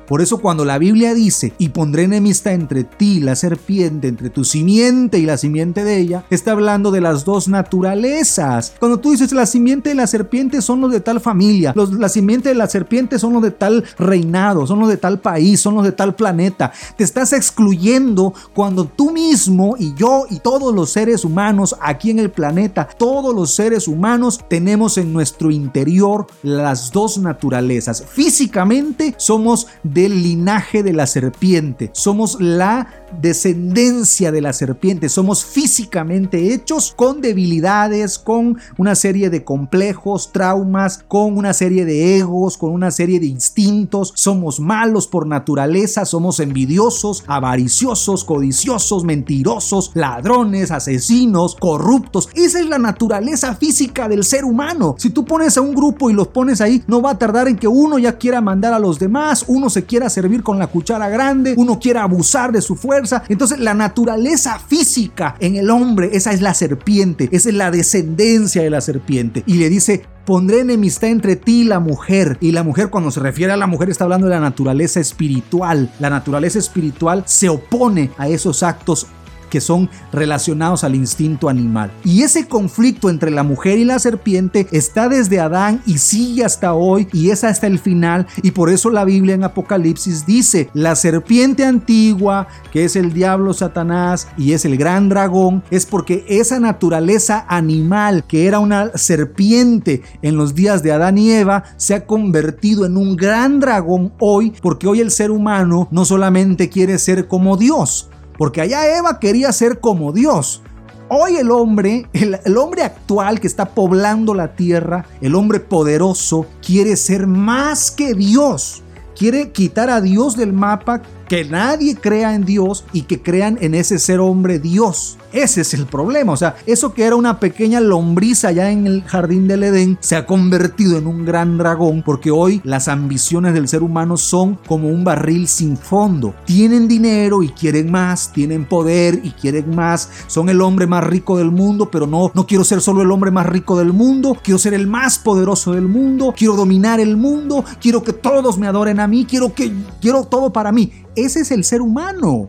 Por eso cuando la Biblia dice, y pondré enemistad entre ti, la serpiente, entre tu simiente y la simiente de ella, está hablando de las dos naturalezas. Cuando tú dices la simiente de la serpiente son los de tal familia, los, la simiente de la serpiente son los de tal reinado, son los de tal país, son los de tal planeta, te estás excluyendo cuando tú mismo y yo y todos los seres humanos aquí en el planeta, todos los seres humanos tenemos en nuestro interior las dos naturalezas. Físicamente somos del linaje de la serpiente, somos la descendencia de la serpiente, somos físicamente hechos con debilidades, con una serie de complejos, traumas, con una serie de egos, con una serie de instintos, somos malos por naturaleza, somos envidiosos, avariciosos, codiciosos, mentirosos, ladrones, asesinos, corruptos. Esa es la naturaleza física del ser humano. Si tú pones a un grupo y los pones ahí, no va a tardar en que uno ya quiera mandar a los demás, uno se quiera servir con la cuchara grande, uno quiera abusar de su fuerza. Entonces la naturaleza física en el hombre, esa es la serpiente, esa es la descendencia de la serpiente. Y le dice, pondré enemistad entre ti y la mujer. Y la mujer cuando se refiere a la mujer está hablando de la naturaleza espiritual. La naturaleza espiritual se opone a esos actos que son relacionados al instinto animal. Y ese conflicto entre la mujer y la serpiente está desde Adán y sigue hasta hoy y es hasta el final. Y por eso la Biblia en Apocalipsis dice, la serpiente antigua, que es el diablo Satanás y es el gran dragón, es porque esa naturaleza animal que era una serpiente en los días de Adán y Eva, se ha convertido en un gran dragón hoy, porque hoy el ser humano no solamente quiere ser como Dios, porque allá Eva quería ser como Dios. Hoy el hombre, el, hombre actual que está poblando la tierra, el hombre poderoso, quiere ser más que Dios. Quiere quitar a Dios del mapa, que nadie crea en Dios y que crean en ese ser hombre Dios. Ese es el problema. O sea, eso que era una pequeña lombriz allá en el jardín del Edén se ha convertido en un gran dragón porque hoy las ambiciones del ser humano son como un barril sin fondo. Tienen dinero y quieren más, tienen poder y quieren más. Son el hombre más rico del mundo, pero no, no quiero ser solo el hombre más rico del mundo. Quiero ser el más poderoso del mundo. Quiero dominar el mundo. Quiero que todos me adoren a mí. Quiero que quiero todo para mí. Ese es el ser humano.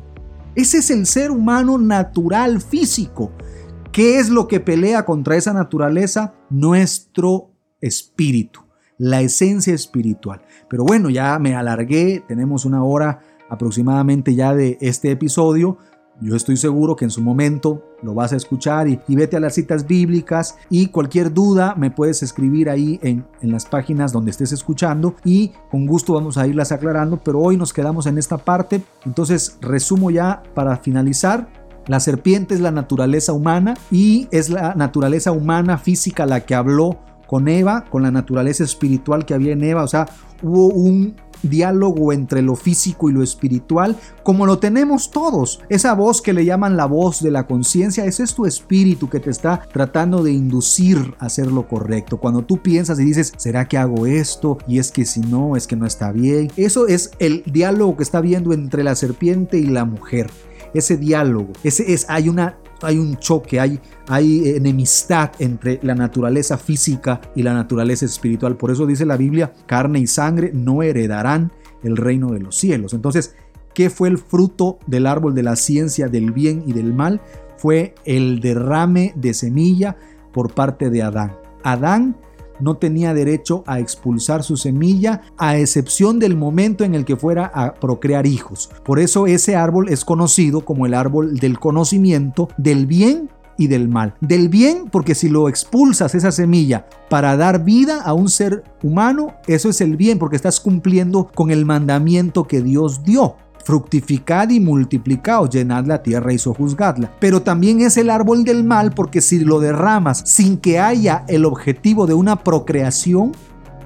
Ese es el ser humano natural, físico. ¿Qué es lo que pelea contra esa naturaleza? Nuestro espíritu, la esencia espiritual. Pero bueno, ya me alargué, tenemos una hora aproximadamente ya de este episodio. Yo estoy seguro que en su momento lo vas a escuchar y, vete a las citas bíblicas y cualquier duda me puedes escribir ahí en, en, las páginas donde estés escuchando y con gusto vamos a irlas aclarando, pero hoy nos quedamos en esta parte. Entonces resumo ya para finalizar. La serpiente es la naturaleza humana y es la naturaleza humana física la que habló con Eva, con la naturaleza espiritual que había en Eva. O sea, hubo un diálogo entre lo físico y lo espiritual, como lo tenemos todos. Esa voz que le llaman la voz de la conciencia, ese es tu espíritu que te está tratando de inducir a hacer lo correcto. Cuando tú piensas y dices, ¿será que hago esto? Y es que si no, es que no está bien. Eso es el diálogo que está viendo entre la serpiente y la mujer ese diálogo, ese es, hay una hay un choque, hay, enemistad entre la naturaleza física y la naturaleza espiritual. Por eso dice la Biblia, carne y sangre no heredarán el reino de los cielos. Entonces, ¿qué fue el fruto del árbol de la ciencia del bien y del mal? Fue el derrame de semilla por parte de Adán. Adán no tenía derecho a expulsar su semilla a excepción del momento en el que fuera a procrear hijos. Por eso ese árbol es conocido como el árbol del conocimiento del bien y del mal. Del bien, porque si lo expulsas esa semilla para dar vida a un ser humano, eso es el bien, porque estás cumpliendo con el mandamiento que Dios dio fructificad y multiplicaos, llenad la tierra y sojuzgadla. Pero también es el árbol del mal porque si lo derramas sin que haya el objetivo de una procreación,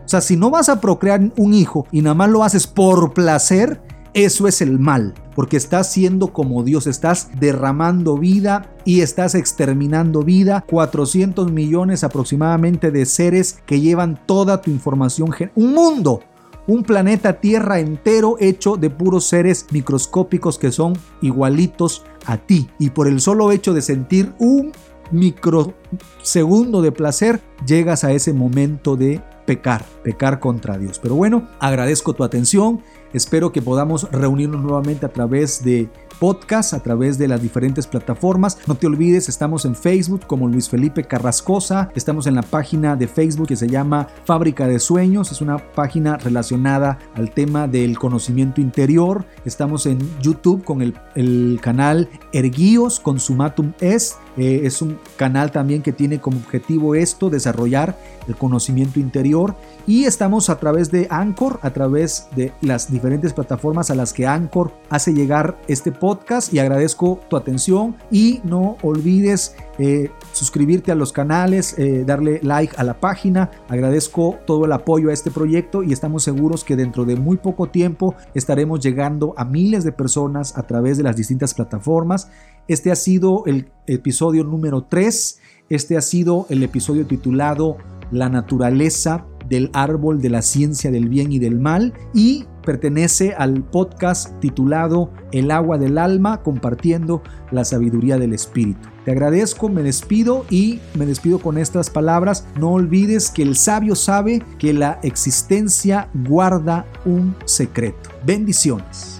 o sea, si no vas a procrear un hijo y nada más lo haces por placer, eso es el mal, porque estás siendo como Dios, estás derramando vida y estás exterminando vida. 400 millones aproximadamente de seres que llevan toda tu información, un mundo un planeta Tierra entero hecho de puros seres microscópicos que son igualitos a ti. Y por el solo hecho de sentir un microsegundo de placer, llegas a ese momento de pecar, pecar contra Dios. Pero bueno, agradezco tu atención. Espero que podamos reunirnos nuevamente a través de podcast, a través de las diferentes plataformas. No te olvides, estamos en Facebook como Luis Felipe Carrascosa. Estamos en la página de Facebook que se llama Fábrica de Sueños. Es una página relacionada al tema del conocimiento interior. Estamos en YouTube con el, el canal Erguíos Consumatum Es Eh, es un canal también que tiene como objetivo esto, desarrollar el conocimiento interior. Y estamos a través de Anchor, a través de las diferentes plataformas a las que Anchor hace llegar este podcast. Y agradezco tu atención y no olvides eh, suscribirte a los canales, eh, darle like a la página. Agradezco todo el apoyo a este proyecto y estamos seguros que dentro de muy poco tiempo estaremos llegando a miles de personas a través de las distintas plataformas. Este ha sido el episodio número 3. Este ha sido el episodio titulado La naturaleza del árbol de la ciencia del bien y del mal y pertenece al podcast titulado El agua del alma compartiendo la sabiduría del espíritu. Te agradezco, me despido y me despido con estas palabras. No olvides que el sabio sabe que la existencia guarda un secreto. Bendiciones.